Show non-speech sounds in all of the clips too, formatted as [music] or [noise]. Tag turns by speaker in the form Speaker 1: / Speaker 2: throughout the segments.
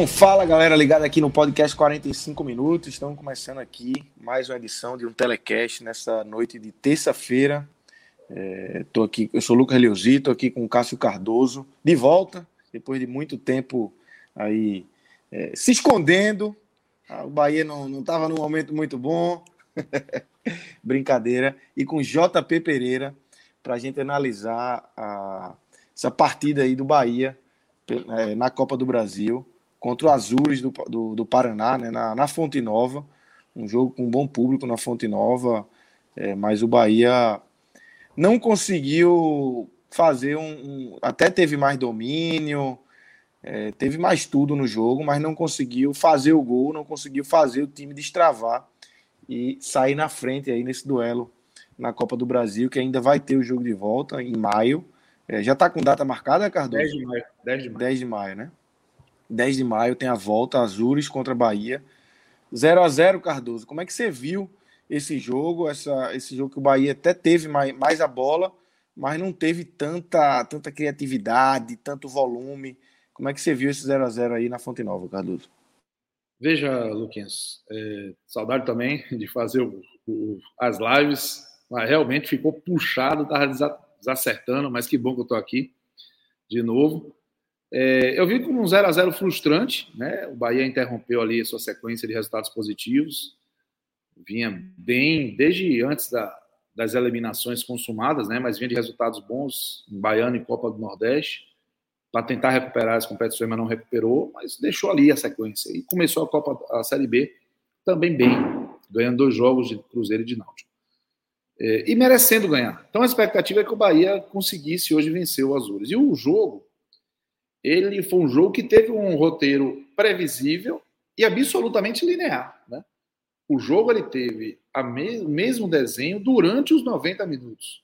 Speaker 1: Então, fala galera ligada aqui no podcast 45 minutos. Estamos começando aqui mais uma edição de um telecast nessa noite de terça-feira. É, tô aqui, eu sou o Lucas Leozzi, tô aqui com o Cássio Cardoso, de volta, depois de muito tempo aí é, se escondendo. Ah, o Bahia não estava num momento muito bom. [laughs] Brincadeira. E com JP Pereira para a gente analisar a, essa partida aí do Bahia é, na Copa do Brasil contra o Azures do, do, do Paraná, né, na, na, Fonte Nova. Um jogo com um bom público na Fonte Nova, é, mas o Bahia não conseguiu fazer um, um. até teve mais domínio, é, teve mais tudo no jogo, mas não conseguiu fazer o gol, não conseguiu fazer o time destravar e sair na frente aí nesse duelo na Copa do Brasil, que ainda vai ter o jogo de volta em maio. É, já está com data marcada, Cardoso? 10
Speaker 2: de maio. 10 de maio.
Speaker 1: 10 de maio, né? 10 de maio tem a volta, Azures contra Bahia. 0 a 0 Cardoso. Como é que você viu esse jogo? Essa, esse jogo que o Bahia até teve mais, mais a bola, mas não teve tanta, tanta criatividade, tanto volume. Como é que você viu esse 0 a 0 aí na Fonte Nova, Cardoso?
Speaker 2: Veja, Luquinhas, é, saudade também de fazer o, o, as lives, mas realmente ficou puxado, estava desacertando, mas que bom que eu estou aqui de novo. É, eu vi como um 0 a 0 frustrante, né? O Bahia interrompeu ali a sua sequência de resultados positivos, vinha bem desde antes da, das eliminações consumadas, né? Mas vinha de resultados bons em Baiano e Copa do Nordeste para tentar recuperar as competições, mas não recuperou, mas deixou ali a sequência e começou a Copa, a Série B também bem, ganhando dois jogos de Cruzeiro e de Náutico. É, e merecendo ganhar. Então a expectativa é que o Bahia conseguisse hoje vencer o Azures. E o jogo ele foi um jogo que teve um roteiro previsível e absolutamente linear. Né? O jogo ele teve me o mesmo desenho durante os 90 minutos.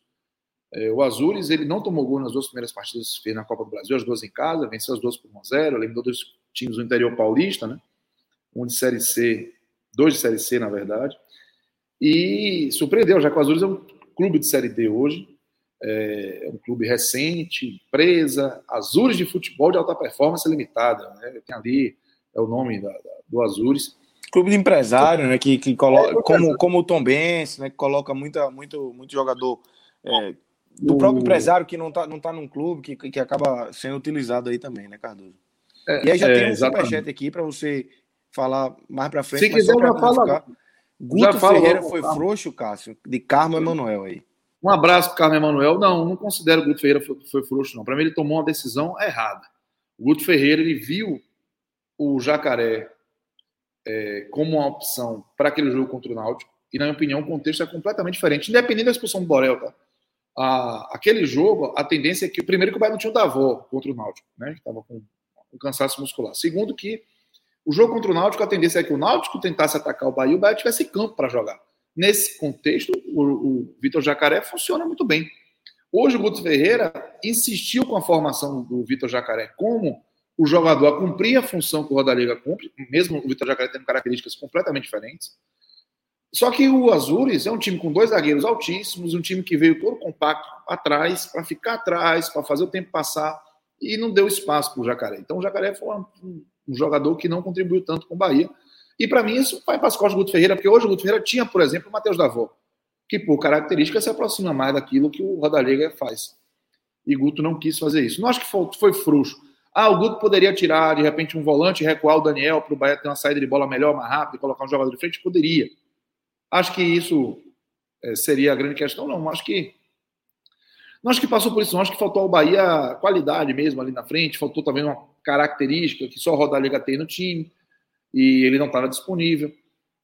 Speaker 2: É, o Azures ele não tomou gol nas duas primeiras partidas fez na Copa do Brasil, as duas em casa, venceu as duas por 1 a 0 eliminou dois times do interior paulista, né? um de Série C, dois de Série C, na verdade, e surpreendeu, já que o Azures é um clube de Série D hoje, é um clube recente, empresa, Azures de Futebol de Alta Performance Limitada, né? tem ali, é o nome da, da, do Azures.
Speaker 1: Clube de empresário, né? Que, que coloca, é, como, como o Tom Benz, né? Que coloca muita, muito, muito jogador é, do o... próprio empresário que não está não tá num clube, que, que acaba sendo utilizado aí também, né, Cardoso? É, e aí já é, tem um superchat aqui para você falar mais para frente.
Speaker 2: Se quiser, já fala.
Speaker 1: Guto já Ferreira foi frouxo, Cássio, de Carmo Emanuel aí.
Speaker 2: Um abraço para o Carlos Emanuel. Não, não considero que o Guto Ferreira foi, foi frouxo, não. Para mim, ele tomou uma decisão errada. O Guto Ferreira ele viu o Jacaré é, como uma opção para aquele jogo contra o Náutico. E, na minha opinião, o contexto é completamente diferente, independente da expulsão do Borel, tá? aquele jogo, a tendência é que, primeiro, que o Bahia não tinha o Davó contra o Náutico, né? Estava com um cansaço muscular. Segundo, que o jogo contra o Náutico, a tendência é que o Náutico tentasse atacar o Bahia e o Bahia tivesse campo para jogar. Nesse contexto, o, o Vitor Jacaré funciona muito bem. Hoje o Guto Ferreira insistiu com a formação do Vitor Jacaré como o jogador a cumprir a função que o Rodallega cumpre, mesmo o Vitor Jacaré tendo características completamente diferentes. Só que o Azures é um time com dois zagueiros altíssimos, um time que veio todo compacto atrás, para ficar atrás, para fazer o tempo passar, e não deu espaço para o Jacaré. Então o Jacaré foi um, um jogador que não contribuiu tanto com o Bahia. E para mim isso vai para as costas do Guto Ferreira, porque hoje o Guto Ferreira tinha, por exemplo, o Matheus Davó, que por característica se aproxima mais daquilo que o Rodalega faz. E Guto não quis fazer isso. Não acho que foi, foi frouxo. Ah, o Guto poderia tirar, de repente, um volante recuar o Daniel para o Bahia ter uma saída de bola melhor, mais rápida, colocar um jogador de frente? Poderia. Acho que isso é, seria a grande questão, não. Acho que Não acho que passou por isso, não acho que faltou ao Bahia qualidade mesmo ali na frente, faltou também uma característica que só o Rodalega tem no time e ele não estava disponível.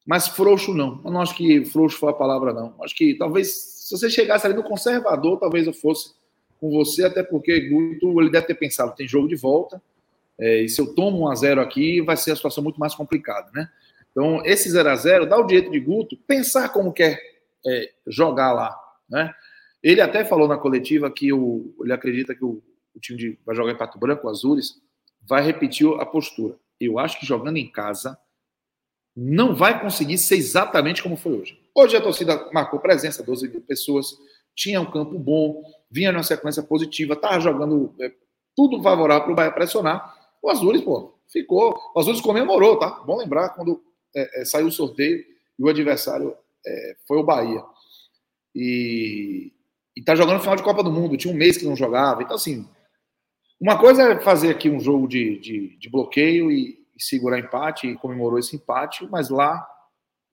Speaker 2: Mas frouxo não. Eu não acho que frouxo foi a palavra, não. Acho que talvez, se você chegasse ali no conservador, talvez eu fosse com você, até porque Guto ele deve ter pensado, tem jogo de volta, é, e se eu tomo um a 0 aqui, vai ser a situação muito mais complicada, né? Então, esse 0 a 0 dá o direito de Guto pensar como quer é, jogar lá, né? Ele até falou na coletiva que o, ele acredita que o, o time de, vai jogar em Pato Branco, Azures, vai repetir a postura. Eu acho que jogando em casa não vai conseguir ser exatamente como foi hoje. Hoje a torcida marcou presença, 12 mil pessoas, tinha um campo bom, vinha numa sequência positiva, estava jogando é, tudo favorável para o Bahia pressionar. O Azures, pô, ficou. O Azures comemorou, tá? Bom lembrar quando é, é, saiu o sorteio e o adversário é, foi o Bahia. E, está jogando no final de Copa do Mundo, tinha um mês que não jogava. Então, assim, uma coisa é fazer aqui um jogo de, de, de bloqueio e, e, segurar empate, e comemorou esse empate, mas lá,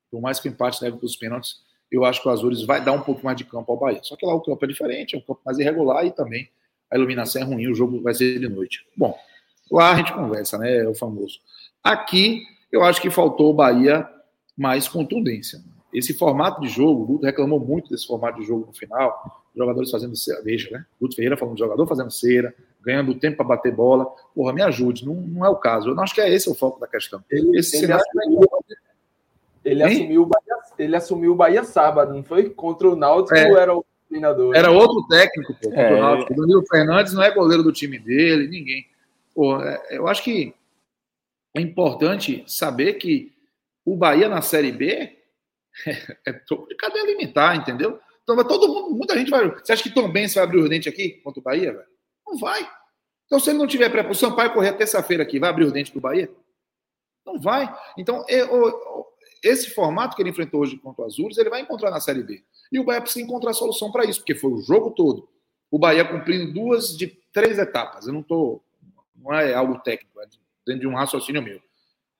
Speaker 2: por mais que o empate leve para os pênaltis, eu acho que o Azures vai dar um pouco mais de campo ao Bahia. Só que lá o campo é diferente, é um campo mais irregular e também a iluminação é ruim, o jogo vai ser de noite. Bom, lá a gente conversa, né? É o famoso. Aqui, eu acho que faltou o Bahia mais contundência. Esse formato de jogo, o Guto reclamou muito desse formato de jogo no final, jogadores fazendo cera, veja, né? Guto Ferreira falando de jogador fazendo cera, ganhando tempo para bater bola. Porra, me ajude, não, não é o caso. Eu não acho que é esse o foco da questão.
Speaker 3: Ele,
Speaker 2: esse
Speaker 3: ele assumiu, ele assumiu, o Bahia, ele assumiu o Bahia sábado, não foi? Contra o Náutico é. era o treinador?
Speaker 2: Era outro técnico, pô, é. o Náutico. O Danilo Fernandes não é goleiro do time dele, ninguém. Pô, é, eu acho que é importante saber que o Bahia na Série B [laughs] é, é cadeia alimentar, entendeu? Então vai todo mundo, muita gente vai. Você acha que Tom Benz vai abrir o dente aqui contra o Bahia, velho? Não vai. Então, se ele não tiver pré o Sampaio correr terça-feira aqui, vai abrir o dente pro Bahia? Não vai. Então, esse formato que ele enfrentou hoje contra o Azures, ele vai encontrar na Série B. E o Bahia precisa encontrar solução para isso, porque foi o jogo todo. O Bahia cumprindo duas de três etapas. Eu não estou. Não é algo técnico, é dentro de um raciocínio meu.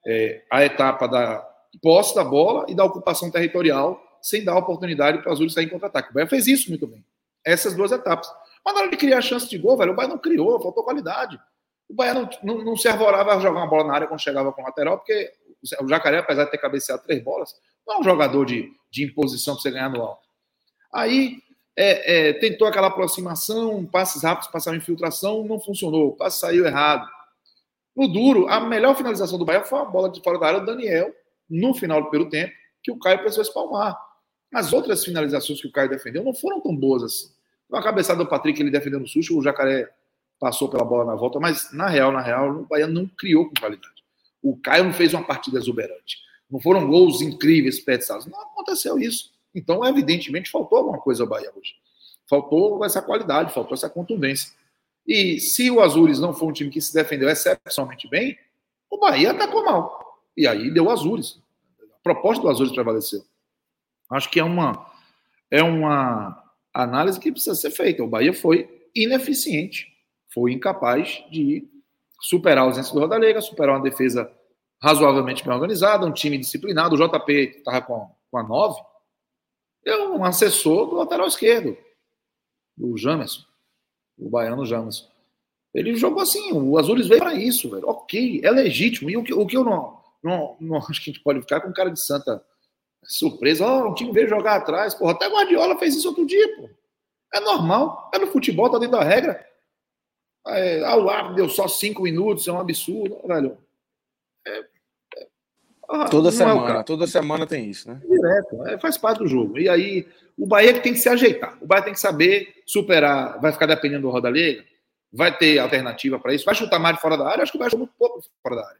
Speaker 2: É, a etapa da posse da bola e da ocupação territorial, sem dar oportunidade para o Azul sair em contra-ataque. O Bahia fez isso muito bem. Essas duas etapas. Mas na hora de criar chance de gol, velho, o Bahia não criou, faltou qualidade. O Bahia não, não, não se arvorava a jogar uma bola na área quando chegava com o lateral, porque o Jacaré, apesar de ter cabeceado três bolas, não é um jogador de, de imposição para você ganhar no alto. Aí é, é, tentou aquela aproximação, passes rápidos, passar uma infiltração, não funcionou, o passe saiu errado. No duro, a melhor finalização do Bahia foi a bola de fora da área do Daniel, no final do primeiro tempo, que o Caio precisou espalmar. As outras finalizações que o Caio defendeu não foram tão boas assim. Uma cabeçada do Patrick, ele defendendo o susto, o Jacaré passou pela bola na volta, mas na real, na real, o Bahia não criou com qualidade. O Caio não fez uma partida exuberante. Não foram gols incríveis, desperdiçados. Não aconteceu isso. Então, evidentemente, faltou alguma coisa ao Bahia hoje. Faltou essa qualidade, faltou essa contundência. E se o Azures não for um time que se defendeu excepcionalmente bem, o Bahia atacou mal. E aí deu o Azures. A proposta do Azures prevaleceu. Acho que é uma, é uma análise que precisa ser feita. O Bahia foi ineficiente, foi incapaz de superar a ausência do Rodalega, superar uma defesa razoavelmente bem organizada, um time disciplinado. O JP estava com, com a 9, é um assessor do lateral esquerdo, do Jamerson, o baiano Jamerson. Ele jogou assim, o Azures veio para isso, velho. Ok, é legítimo. E o que, o que eu não, não, não [laughs] acho que a gente pode ficar com cara de santa surpresa. Ó, oh, um time veio jogar atrás. Porra, até Guardiola fez isso outro dia, pô. É normal. É no futebol, tá dentro da regra. É, ah, o árbitro deu só cinco minutos, é um absurdo, velho. É,
Speaker 1: ah, toda é semana, é toda semana tem isso, né?
Speaker 2: Direto, é, faz parte do jogo. E aí, o Bahia que tem que se ajeitar. O Bahia tem que saber superar, vai ficar dependendo do Roda Liga, vai ter alternativa para isso, vai chutar mais de fora da área, acho que vai chutar muito pouco fora da área.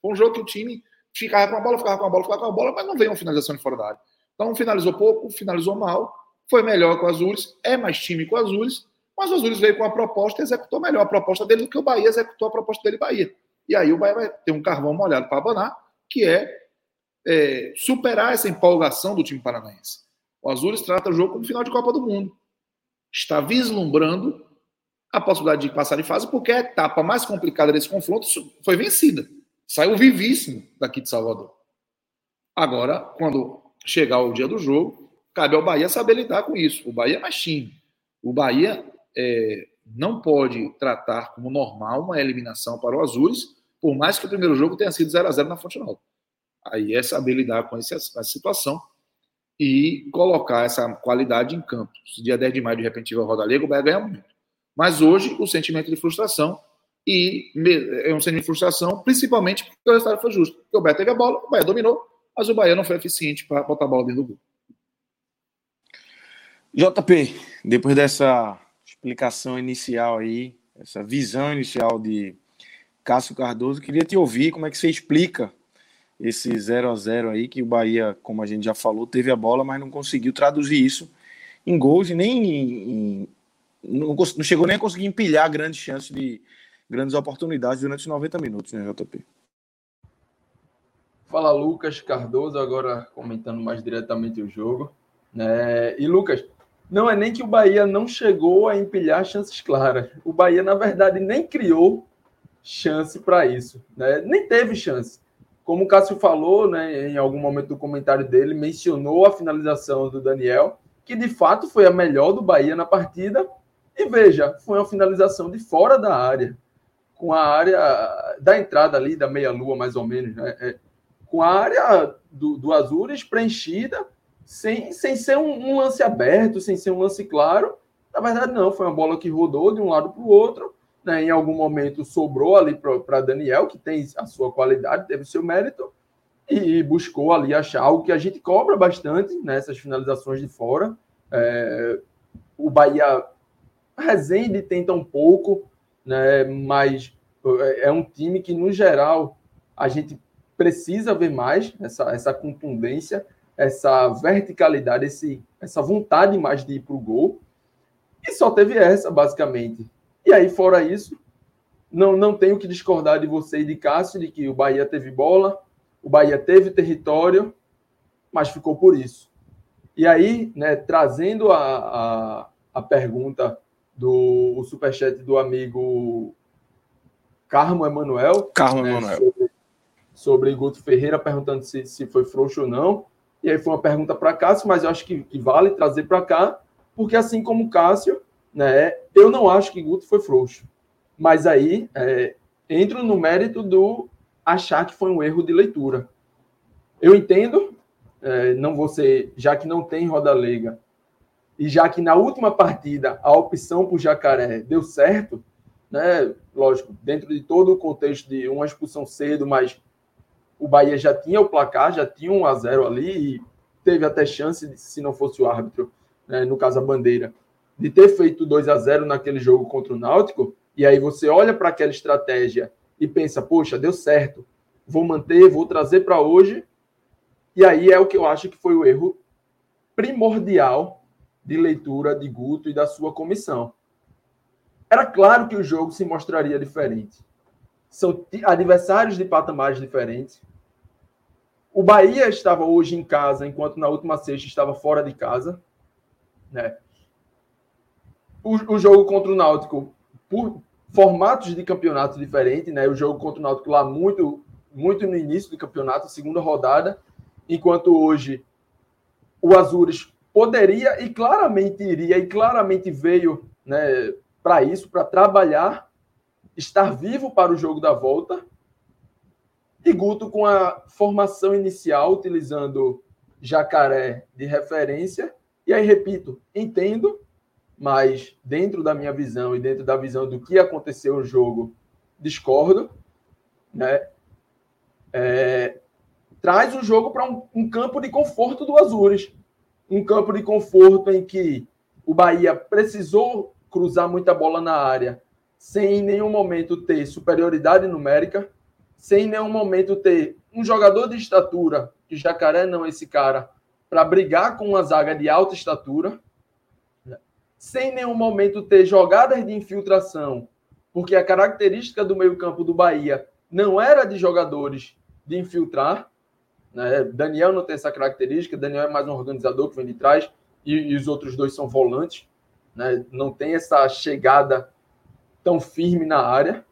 Speaker 2: Foi um jogo que o time ficava com a bola, ficava com a bola, ficava com a bola, mas não veio uma finalização de fora da área. Então, finalizou pouco, finalizou mal, foi melhor com o Azures, é mais time com o Azures, mas o Azures veio com a proposta e executou melhor a proposta dele do que o Bahia executou a proposta dele Bahia. E aí o Bahia vai ter um carvão molhado para abanar, que é, é, superar essa empolgação do time paranaense. O Azures trata o jogo como final de Copa do Mundo. Está vislumbrando a possibilidade de passar de fase, porque a etapa mais complicada desse confronto foi vencida. Saiu vivíssimo daqui de Salvador. Agora, quando chegar o dia do jogo, cabe ao Bahia saber lidar com isso. O Bahia é mais time. O Bahia é, não pode tratar como normal uma eliminação para o Azuis, por mais que o primeiro jogo tenha sido 0 a 0 na Fonte Nova. Aí é saber lidar com essa, situação e colocar essa qualidade em campo. Se dia 10 de maio, de repente, tiver Roda Liga, o Bahia ganha muito. Mas hoje, o sentimento de frustração e é um sentimento de frustração, principalmente porque o resultado foi justo. Porque o Bahia teve a bola, o Bahia dominou, mas o Bahia não foi eficiente para botar a bola dentro do gol.
Speaker 1: JP, depois dessa explicação inicial aí, essa visão inicial de Cássio Cardoso, queria te ouvir como é que você explica esse 0 a 0 aí, que o Bahia, como a gente já falou, teve a bola, mas não conseguiu traduzir isso em gols e nem em, não, não, chegou nem a conseguir empilhar grandes chances de grandes oportunidades durante os 90 minutos, né, JP?
Speaker 3: Fala Lucas Cardoso, agora comentando mais diretamente o jogo. Né? E Lucas, não é nem que o Bahia não chegou a empilhar chances claras. O Bahia, na verdade, nem criou chance para isso. Né? Nem teve chance. Como o Cássio falou, né, em algum momento do comentário dele, mencionou a finalização do Daniel, que de fato foi a melhor do Bahia na partida. E veja, foi uma finalização de fora da área, com a área da entrada ali, da meia-lua, mais ou menos, né? É, com a área do, do Azures preenchida sem, sem ser um, um, lance aberto, sem ser um lance claro. Na verdade, não, foi uma bola que rodou de um lado para o outro. Né? Em algum momento sobrou ali para Daniel, que tem a sua qualidade, teve seu mérito, e buscou ali achar algo que a gente cobra bastante nessas finalizações de fora. É, o Bahia Resende tenta um pouco, né? mas é, é um time que, no geral, a gente precisa ver mais essa, essa contundência essa verticalidade, esse, essa vontade mais de ir para o gol. E só teve essa, basicamente. E aí, fora isso, não, não tenho que discordar de você e de Cássio, de que o Bahia teve bola, o Bahia teve território, mas ficou por isso. E aí, né, trazendo a, a, a pergunta do o superchat do amigo Carmo Emanuel.
Speaker 1: Carmo né, Emanuel.
Speaker 3: Sobre, sobre Guto Ferreira, perguntando se, se foi frouxo ou não. E aí foi uma pergunta para Cássio, mas eu acho que, que vale trazer para cá, porque assim como Cássio, né, eu não acho que Guto foi frouxo. Mas aí é, entro no mérito do achar que foi um erro de leitura. Eu entendo, é, não você, já que não tem roda leiga, e já que na última partida a opção por Jacaré deu certo, né? Lógico, dentro de todo o contexto de uma expulsão cedo, mas o Bahia já tinha o placar, já tinha um a 0 ali e teve até chance, de, se não fosse o árbitro, né, no caso a bandeira, de ter feito 2 a 0 naquele jogo contra o Náutico. E aí você olha para aquela estratégia e pensa, poxa, deu certo, vou manter, vou trazer para hoje. E aí é o que eu acho que foi o erro primordial de leitura de Guto e da sua comissão. Era claro que o jogo se mostraria diferente são adversários de patamares diferentes. O Bahia estava hoje em casa, enquanto na última sexta estava fora de casa. Né? O, o jogo contra o Náutico, por formatos de campeonato diferentes, né? o jogo contra o Náutico lá muito, muito no início do campeonato, segunda rodada, enquanto hoje o Azures poderia e claramente iria e claramente veio né, para isso, para trabalhar estar vivo para o jogo da volta. E Guto com a formação inicial, utilizando Jacaré de referência. E aí, repito, entendo, mas dentro da minha visão e dentro da visão do que aconteceu no jogo, discordo. Né? É, traz o jogo para um, um campo de conforto do Azures. Um campo de conforto em que o Bahia precisou cruzar muita bola na área sem em nenhum momento ter superioridade numérica, sem em nenhum momento ter um jogador de estatura, que Jacaré não é esse cara, para brigar com uma zaga de alta estatura, sem em nenhum momento ter jogadas de infiltração, porque a característica do meio-campo do Bahia não era de jogadores de infiltrar. Né? Daniel não tem essa característica, Daniel é mais um organizador que vem de trás, e, e os outros dois são volantes. Né? Não tem essa chegada tão firme na área.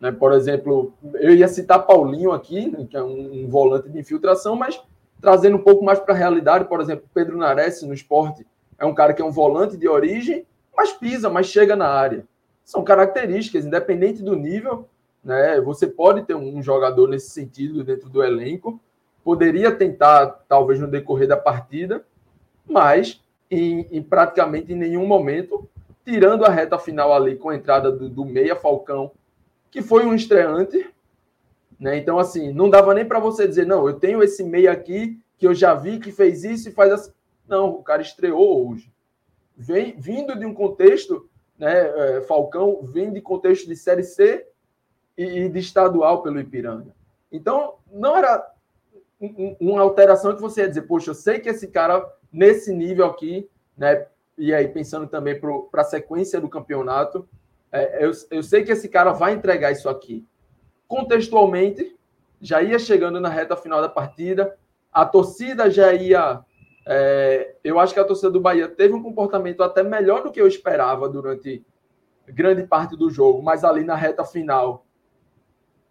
Speaker 3: Né? Por exemplo, eu ia citar Paulinho aqui, né, que é um, um, volante de infiltração, mas trazendo um pouco mais para a realidade, por exemplo, Pedro Nares no esporte é um cara que é um volante de origem, mas pisa, mas chega na área. São características, independente do nível, né? Você pode ter um jogador nesse sentido dentro do elenco, poderia tentar, talvez no decorrer da partida, mas em, em praticamente em nenhum momento, tirando a reta final ali com a entrada do, do Meia Falcão, que foi um estreante, né? Então, assim, não dava nem para você dizer, não, eu tenho esse meia aqui que eu já vi que fez isso e faz assim. Não, o cara estreou hoje. Vem, vindo de um contexto, né? É, Falcão vem de contexto de Série C e, e de estadual pelo Ipiranga. Então, não era uma alteração que você ia dizer, poxa, eu sei que esse cara, nesse nível aqui, né? E aí, pensando também para a sequência do campeonato, é, eu, eu sei que esse cara vai entregar isso aqui. Contextualmente, já ia chegando na reta final da partida, a torcida já ia é, eu acho que a torcida do Bahia teve um comportamento até melhor do que eu esperava durante grande parte do jogo, mas ali na reta final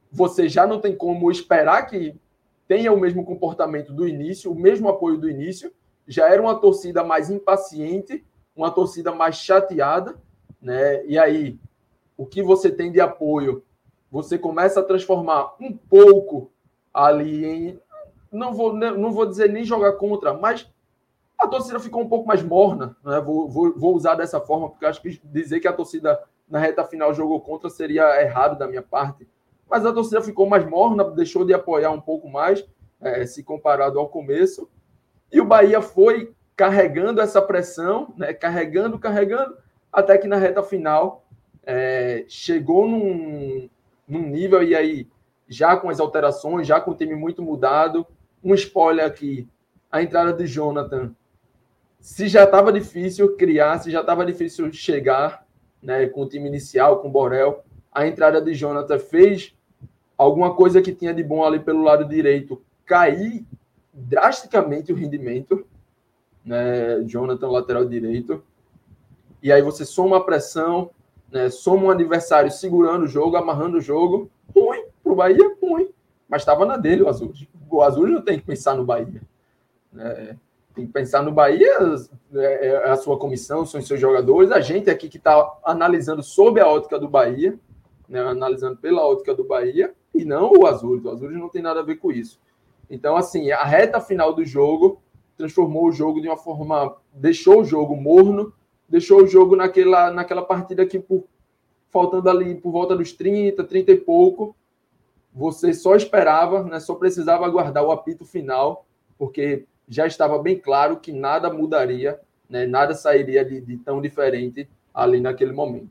Speaker 3: você já não tem como esperar que tenha o mesmo comportamento do início, o mesmo apoio do início. Já era uma torcida mais impaciente, uma torcida mais chateada, né? E aí, o que você tem de apoio, você começa a transformar um pouco ali em não vou não vou dizer nem jogar contra, mas a torcida ficou um pouco mais morna, né? vou, vou, vou usar dessa forma, porque acho que dizer que a torcida na reta final jogou contra seria errado da minha parte. Mas a torcida ficou mais morna, deixou de apoiar um pouco mais, é, se comparado ao começo. E o Bahia foi carregando essa pressão, né? carregando, carregando, até que na reta final é, chegou num, num nível, e aí, já com as alterações, já com o time muito mudado. Um spoiler aqui: a entrada de Jonathan se já estava difícil criar, se já estava difícil chegar né, com o time inicial, com o Borel, a entrada de Jonathan fez alguma coisa que tinha de bom ali pelo lado direito cair drasticamente o rendimento, né, Jonathan lateral direito, e aí você soma a pressão, né, soma um adversário segurando o jogo, amarrando o jogo, ruim para o Bahia, ruim, mas estava na dele o Azul. O Azul não tem que pensar no Bahia. Né? tem que pensar no Bahia, é, é a sua comissão, são os seus jogadores, a gente aqui que está analisando sob a ótica do Bahia, né, analisando pela ótica do Bahia, e não o Azul. O Azul não tem nada a ver com isso. Então, assim, a reta final do jogo transformou o jogo de uma forma. deixou o jogo morno, deixou o jogo naquela, naquela partida que, por, faltando ali por volta dos 30, 30 e pouco, você só esperava, né, só precisava aguardar o apito final, porque já estava bem claro que nada mudaria, né, nada sairia de, de tão diferente ali naquele momento.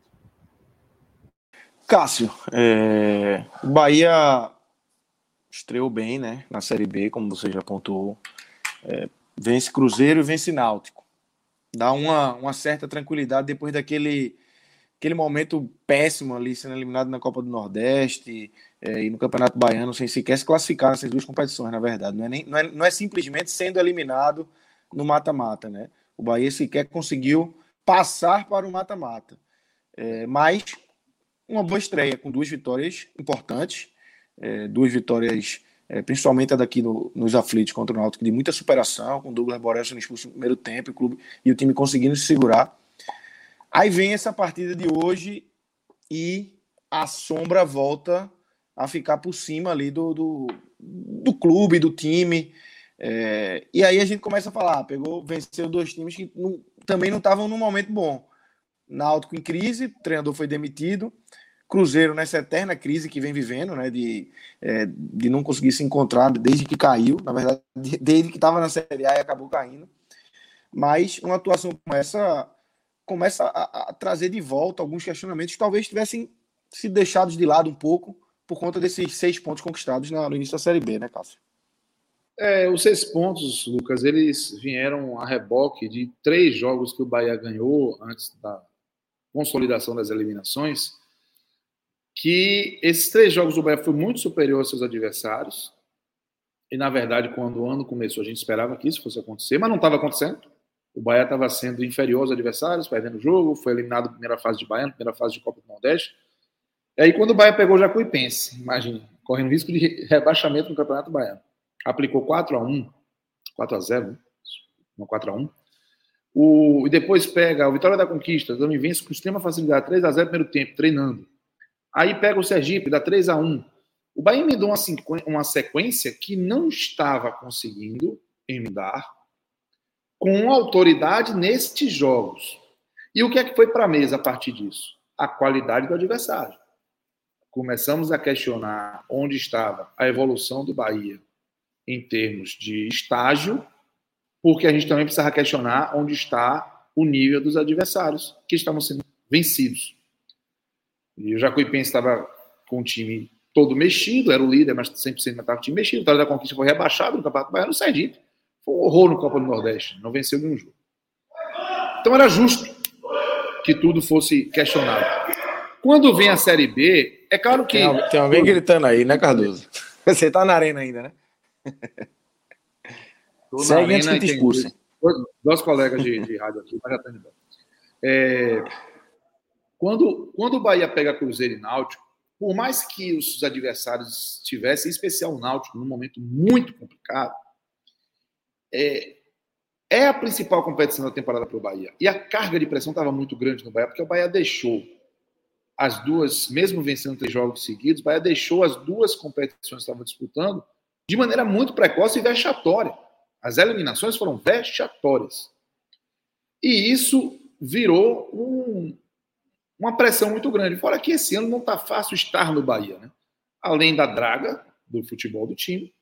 Speaker 1: Cássio, é... o Bahia estreou bem né, na Série B, como você já pontuou. É, vence Cruzeiro e vence Náutico. Dá uma, uma certa tranquilidade depois daquele aquele momento péssimo ali, sendo eliminado na Copa do Nordeste é, e no Campeonato Baiano, sem sequer se classificar nessas duas competições, na verdade. Não é, nem, não é, não é simplesmente sendo eliminado no mata-mata, né? O Bahia sequer conseguiu passar para o mata-mata. É, mas uma boa estreia, com duas vitórias importantes, é, duas vitórias, é, principalmente a daqui no, nos aflitos contra o Náutico, de muita superação, com o Douglas Borel sendo expulso no primeiro tempo, o clube, e o time conseguindo se segurar. Aí vem essa partida de hoje e a sombra volta a ficar por cima ali do, do, do clube, do time. É, e aí a gente começa a falar, ah, pegou, venceu dois times que não, também não estavam num momento bom. Náutico em crise, o treinador foi demitido. Cruzeiro nessa eterna crise que vem vivendo, né, de, é, de não conseguir se encontrar desde que caiu, na verdade, desde que estava na Série A e acabou caindo. Mas uma atuação como essa começa a, a, trazer de volta alguns questionamentos que talvez tivessem sido deixados de lado um pouco por conta desses seis pontos conquistados na, no início da Série B, né, Cássio?
Speaker 2: É, os seis pontos, Lucas, eles vieram a reboque de três jogos que o Bahia ganhou antes da consolidação das eliminações, que esses três jogos o Bahia foi muito superior aos seus adversários, e na verdade, quando o ano começou, a gente esperava que isso fosse acontecer, mas não estava acontecendo. O Bahia estava sendo inferior aos adversários, perdendo o jogo, foi eliminado na primeira fase de Bahia, primeira fase de Copa do Nordeste. E aí, quando o Bahia pegou o Jacuipense, imagina, correndo risco de rebaixamento no Campeonato Baiano, aplicou 4 a 1 4 a 0 não 4 a 1 O, e depois pega o Vitória da Conquista, também vence com extrema facilidade, 3 a 0 primeiro tempo, treinando. Aí pega o Sergipe, dá 3 a 1 O Bahia me deu uma, uma sequência que não estava conseguindo emendar com autoridade nestes jogos. E o que é que foi para a mesa a partir disso? A qualidade do adversário. Começamos a questionar onde estava a evolução do Bahia em termos de estágio, porque a gente também precisava questionar onde está o nível dos adversários que estavam sendo vencidos. E o Jacuipense estava com o time todo mexido, era o líder, mas 100% estava o time mexido. O Vitória da Conquista foi rebaixado no Campeonato Baiano, o Sergipe. Foi um horror no Copa do Nordeste, não venceu nenhum jogo. Então era justo que tudo fosse questionado. Quando vem a Série B, é claro que.
Speaker 1: Tem, tem alguém gritando aí, né, Cardoso? [laughs] Você tá na arena ainda, né? [laughs]
Speaker 2: Segue antes que te expulsem. Dois colegas de, de rádio aqui, mas já estão indo. É, quando, quando o Bahia pega Cruzeiro e Náutico, por mais que os adversários estivessem, em especial o Náutico, num momento muito complicado, é, é a principal competição da temporada para o Bahia. E a carga de pressão estava muito grande no Bahia, porque o Bahia deixou as duas, mesmo vencendo três jogos seguidos, o Bahia deixou as duas competições que estavam disputando de maneira muito precoce e vexatória. As eliminações foram vexatórias. E isso virou um, uma pressão muito grande. Fora que esse ano não está fácil estar no Bahia. Né? Além da draga do futebol do time,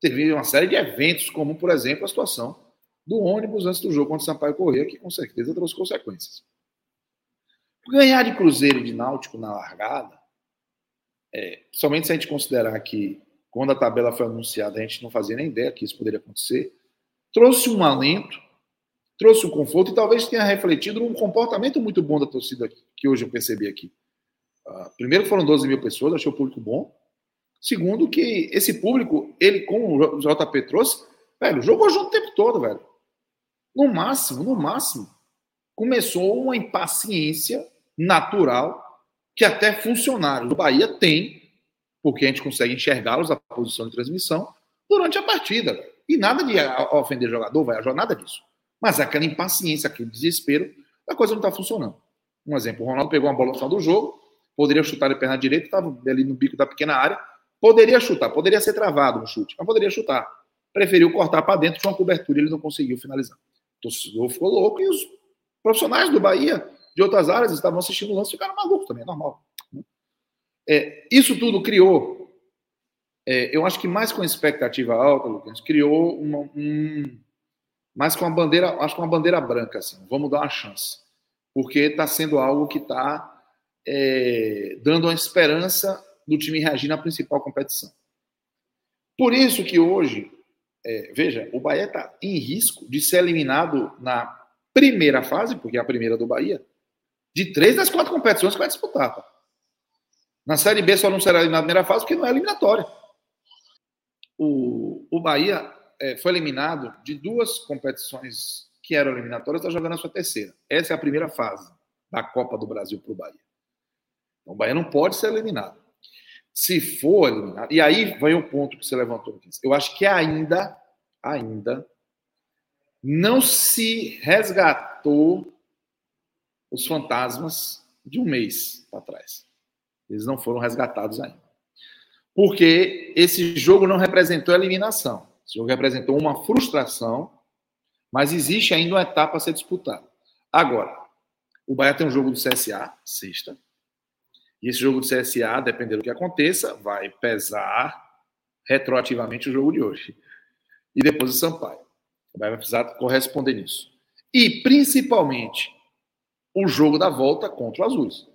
Speaker 2: teve uma série de eventos, como, por exemplo, a situação do ônibus antes do jogo contra o Sampaio Corrêa, que com certeza trouxe consequências. Ganhar de Cruzeiro e de Náutico na largada, é, somente se a gente considerar que quando a tabela foi anunciada a gente não fazia nem ideia que isso poderia acontecer, trouxe um alento, trouxe um conforto e talvez tenha refletido num comportamento muito bom da torcida que hoje eu percebi aqui. Uh, primeiro foram 12 mil pessoas, achei o público bom. Segundo, que esse público, ele, como o JP trouxe, velho, jogou junto o tempo todo, velho. No máximo, no máximo, começou uma impaciência natural que até funcionários do Bahia têm, porque a gente consegue enxergá-los a posição de transmissão durante a partida. E nada de ofender jogador, vai nada disso. Mas aquela impaciência, aquele desespero, a coisa não está funcionando. Um exemplo, o Ronaldo pegou uma bola no final do jogo, poderia chutar de perna direita, estava ali no bico da pequena área, poderia chutar, poderia ser travado no chute, mas poderia chutar. Preferiu cortar para dentro, tinha uma cobertura e ele não conseguiu finalizar. O torcedor ficou louco e os profissionais do Bahia, de outras áreas, estavam assistindo o lance e ficaram malucos também, é normal. É, isso tudo criou, é, eu acho que mais com expectativa alta, Lucas, criou uma, um, mais com uma bandeira, acho que uma bandeira branca, assim, vamos dar uma chance. Porque está sendo algo que está é, dando uma esperança do time reagir na principal competição. Por isso que hoje, é, veja, o Bahia está em risco de ser eliminado na primeira fase, porque é a primeira do Bahia, de três das quatro competições que vai disputar. Tá? Na Série B só não será eliminado na primeira fase porque não é eliminatória. O, o Bahia é, foi eliminado de duas competições que eram eliminatórias, está jogando a sua terceira. Essa é a primeira fase da Copa do Brasil para o Bahia. Então, o Bahia não pode ser eliminado. Se for eliminado, e aí vem o ponto que você levantou. Eu acho que ainda, ainda, não se resgatou os fantasmas de um mês para trás. Eles não foram resgatados ainda. Porque esse jogo não representou eliminação. Esse jogo representou uma frustração, mas existe ainda uma etapa a ser disputada. Agora, o Bahia tem um jogo do CSA, sexta. E esse jogo do CSA, dependendo do que aconteça, vai pesar retroativamente o jogo de hoje. E depois o Sampaio. O Bahia vai precisar corresponder nisso. E, principalmente, o jogo da volta contra o.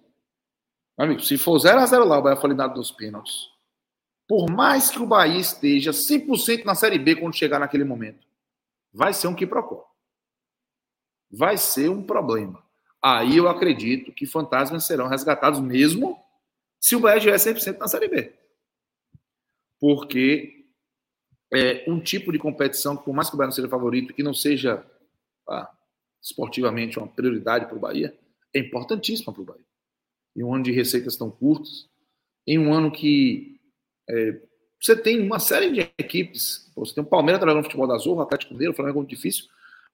Speaker 2: Meu amigo, se for 0x0 lá, o Bahia for eliminado dos pênaltis. Por mais que o Bahia esteja 100% na Série B quando chegar naquele momento, vai ser um que procura. Vai ser um problema. Aí eu acredito que fantasmas serão resgatados mesmo se o Bahia estiver 100% na Série B. Porque é um tipo de competição que, por mais que o Bahia não seja favorito, que não seja ah, esportivamente uma prioridade para o Bahia, é importantíssima para o Bahia. Em um ano de receitas tão curtas, em um ano que é, você tem uma série de equipes, você tem o Palmeiras trabalhando no futebol da Zorra, o Atlético Mineiro, o Flamengo é muito difícil,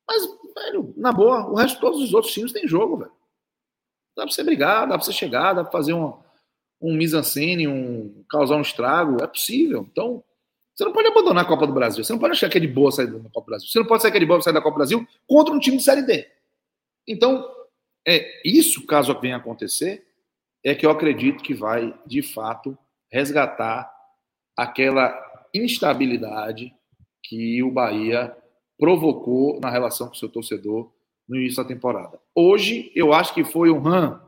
Speaker 2: Mas, velho, na boa, o resto de todos os outros times tem jogo, velho. Dá pra você brigar, dá pra você chegar, dá pra fazer um, um mise-en-scène, um, causar um estrago. É possível. Então, você não pode abandonar a Copa do Brasil. Você não pode achar que é de boa sair da Copa do Brasil. Você não pode sair que é de boa sair da Copa do Brasil contra um time de Série D. Então, é isso, caso venha acontecer, é que eu acredito que vai, de fato, resgatar aquela instabilidade que o Bahia provocou na relação com o seu torcedor no início da temporada. Hoje, eu acho que foi um ram,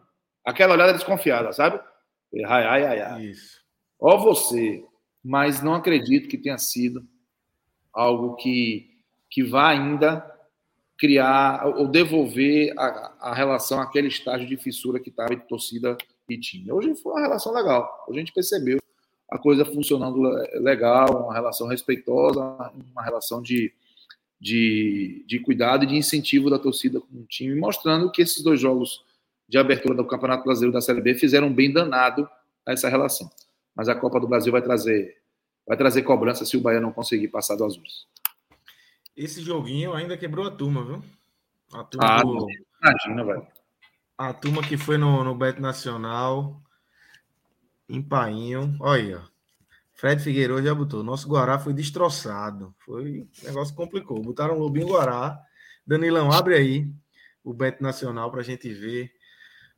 Speaker 2: aquela olhada desconfiada, sabe? Ai, ai, ai, ai. Isso. Ó você, mas não acredito que tenha sido algo que, que vá ainda criar ou devolver a, a relação àquele estágio de fissura que estava entre torcida e time. Hoje foi uma relação legal. A gente percebeu a coisa funcionando legal, uma relação respeitosa, uma relação de, de, de cuidado e de incentivo da torcida com o time, mostrando que esses dois jogos de abertura do Campeonato Brasileiro da Série B fizeram um bem danado a essa relação. Mas a Copa do Brasil vai trazer vai trazer cobrança se o Bahia não conseguir passar do Azuis.
Speaker 1: Esse joguinho ainda quebrou a turma, viu? A turma ah, do... imagina, velho. A turma que foi no, no Beto Nacional, em Painho, olha, Fred Figueiredo já botou. Nosso Guará foi destroçado. Foi. Negócio complicou. Botaram o Lobinho Guará. Danilão, abre aí o Beto Nacional para a gente ver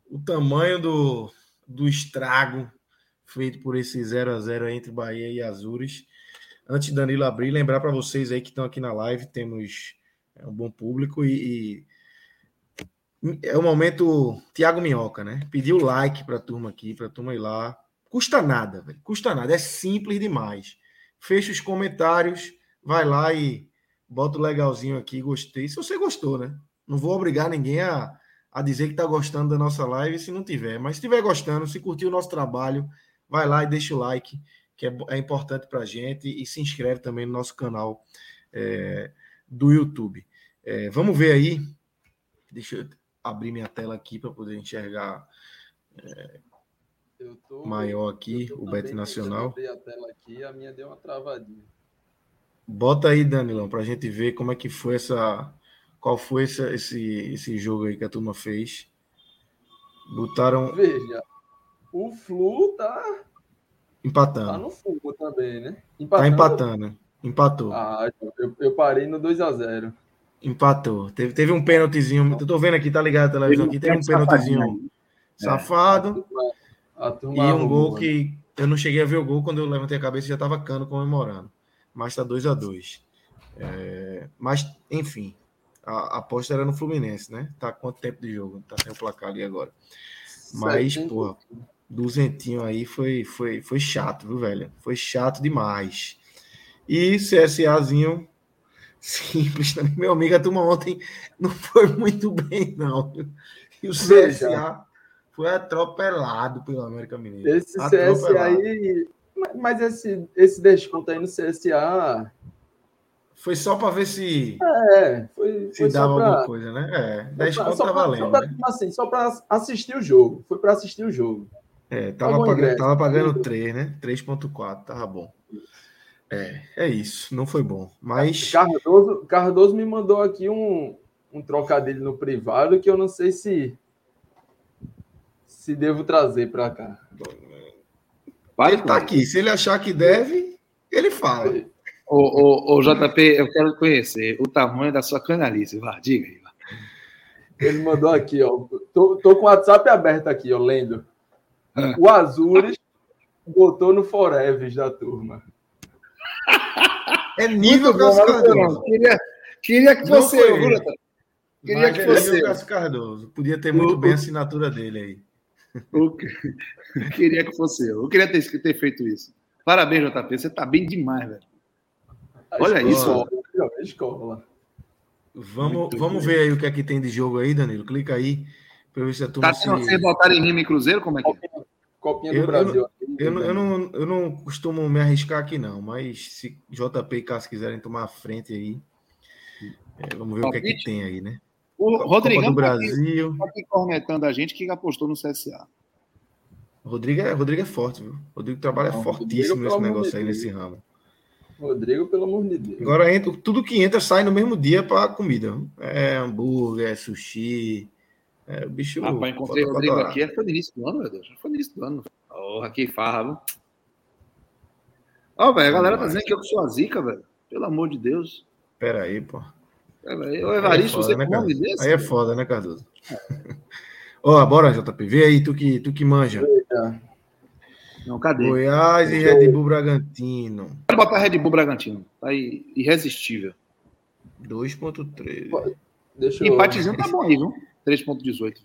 Speaker 1: o tamanho do, do estrago feito por esse 0 a 0 entre Bahia e Azures. Antes de Danilo abrir, lembrar para vocês aí que estão aqui na live, temos é, um bom público e, e é o momento Tiago Minhoca, né? Pediu like para a turma aqui, para a turma ir lá. Custa nada, velho. Custa nada. É simples demais. Fecha os comentários, vai lá e bota o legalzinho aqui, gostei. Se você gostou, né? Não vou obrigar ninguém a, a dizer que está gostando da nossa live se não tiver. Mas se estiver gostando, se curtiu o nosso trabalho, vai lá e deixa o like, que é, é importante para a gente, e se inscreve também no nosso canal é, do YouTube. É, vamos ver aí. Deixa eu abrir minha tela aqui para poder enxergar é, tô, maior aqui, o Bet Nacional.
Speaker 3: Eu a tela aqui, a minha deu uma travadinha.
Speaker 1: Bota aí, Danilão, para a gente ver como é que foi essa. Qual foi esse, esse, esse jogo aí que a turma fez. Botaram.
Speaker 3: Veja, o Flu tá.
Speaker 1: Empatando.
Speaker 3: Tá no fogo também, né?
Speaker 1: Empatando. Tá empatando. Empatou.
Speaker 3: Ah, eu, eu parei no 2x0.
Speaker 1: Empatou. Teve, teve um pênaltizinho. Eu tô vendo aqui, tá ligado a televisão aqui. Teve um pênaltizinho safado. É, e um gol que eu não cheguei a ver o gol quando eu levantei a cabeça já tava cano comemorando. Mas tá 2 a 2 é, Mas, enfim, a, a aposta era no Fluminense, né? Tá quanto tempo de jogo? Tá sem o placar ali agora. Mas, porra, duzentinho aí foi, foi, foi chato, viu, velho? Foi chato demais. E CSAzinho simples também. Meu amigo, a turma ontem não foi muito bem, não. E o CSA foi atropelado pelo América Mineiro.
Speaker 3: Esse CSA aí. Mas esse, esse desconto aí no CSA.
Speaker 1: Foi só para ver se.
Speaker 3: É, foi,
Speaker 1: se dava pra, alguma coisa, né? É, 10 pontos tá valendo. Só pra,
Speaker 3: né? assim, só para assistir o jogo. Foi para assistir o jogo.
Speaker 1: É, tava, pagando, ingresso, tava pagando 3, né? 3,4, tava bom. É, é isso, não foi bom. Mas.
Speaker 3: Cardoso, Cardoso me mandou aqui um, um trocadilho no privado que eu não sei se. Se devo trazer para cá.
Speaker 1: Vai, ele tá aqui. Se ele achar que deve, ele fala.
Speaker 2: Ô, ô, ô, JP, eu quero conhecer o tamanho da sua canalice. Vá, diga aí.
Speaker 3: Ele mandou aqui, ó. Tô, tô com o WhatsApp aberto aqui, ó, lendo. O Azures botou no Forever da turma.
Speaker 1: É nível Cardoso.
Speaker 2: Queria, queria que fosse eu,
Speaker 1: Queria Mas que é fosse eu. Cardoso. Podia ter muito bem a assinatura dele aí. [laughs]
Speaker 2: Eu queria que fosse eu. Eu queria ter, ter feito isso. Parabéns, JP. Você tá bem demais, velho. Olha escola, isso.
Speaker 3: Escola.
Speaker 1: Vamos, vamos ver aí o que é que tem de jogo aí, Danilo. Clica aí para ver se a turma
Speaker 2: tá se... vocês botarem Rima e Cruzeiro, como é que é?
Speaker 3: Copinha do eu, Brasil.
Speaker 1: Eu, eu, eu, não, eu não costumo me arriscar aqui, não, mas se JP e Cássio quiserem tomar a frente aí, é, vamos ver Palpite. o que é que tem aí, né?
Speaker 2: O Rodrigão
Speaker 1: do Brasil.
Speaker 2: Está aqui cornetando a gente que apostou no CSA.
Speaker 1: Rodrigo é, Rodrigo é forte, viu? Rodrigo trabalha não, fortíssimo Rodrigo, nesse negócio aí, nesse ramo.
Speaker 3: Rodrigo, pelo amor de Deus.
Speaker 1: Agora entra, tudo que entra sai no mesmo dia para comida. É hambúrguer, é sushi. É, o bicho.
Speaker 2: Rapaz, encontrei o Rodrigo aqui, foi no início do ano, meu Deus. Foi no início do ano. Porra, que farra, viu? Ó, oh, velho, a galera tá dizendo que eu sou a zica, velho. Pelo amor de Deus.
Speaker 1: Pera aí, pô.
Speaker 2: Aí, ô Evaristo, é foda, você né,
Speaker 1: come desse? Aí é foda, né, Cardoso? [laughs] Ó, oh, bora, JP. Vê aí, tu que, tu que manja. Eita.
Speaker 2: Não, cadê?
Speaker 1: Goiás e Red Bull Bragantino.
Speaker 2: Quero botar Red Bull Bragantino. Tá irresistível.
Speaker 1: 2.13.
Speaker 2: Deixa eu... Empatezinho tá bom aí, viu? 3.18.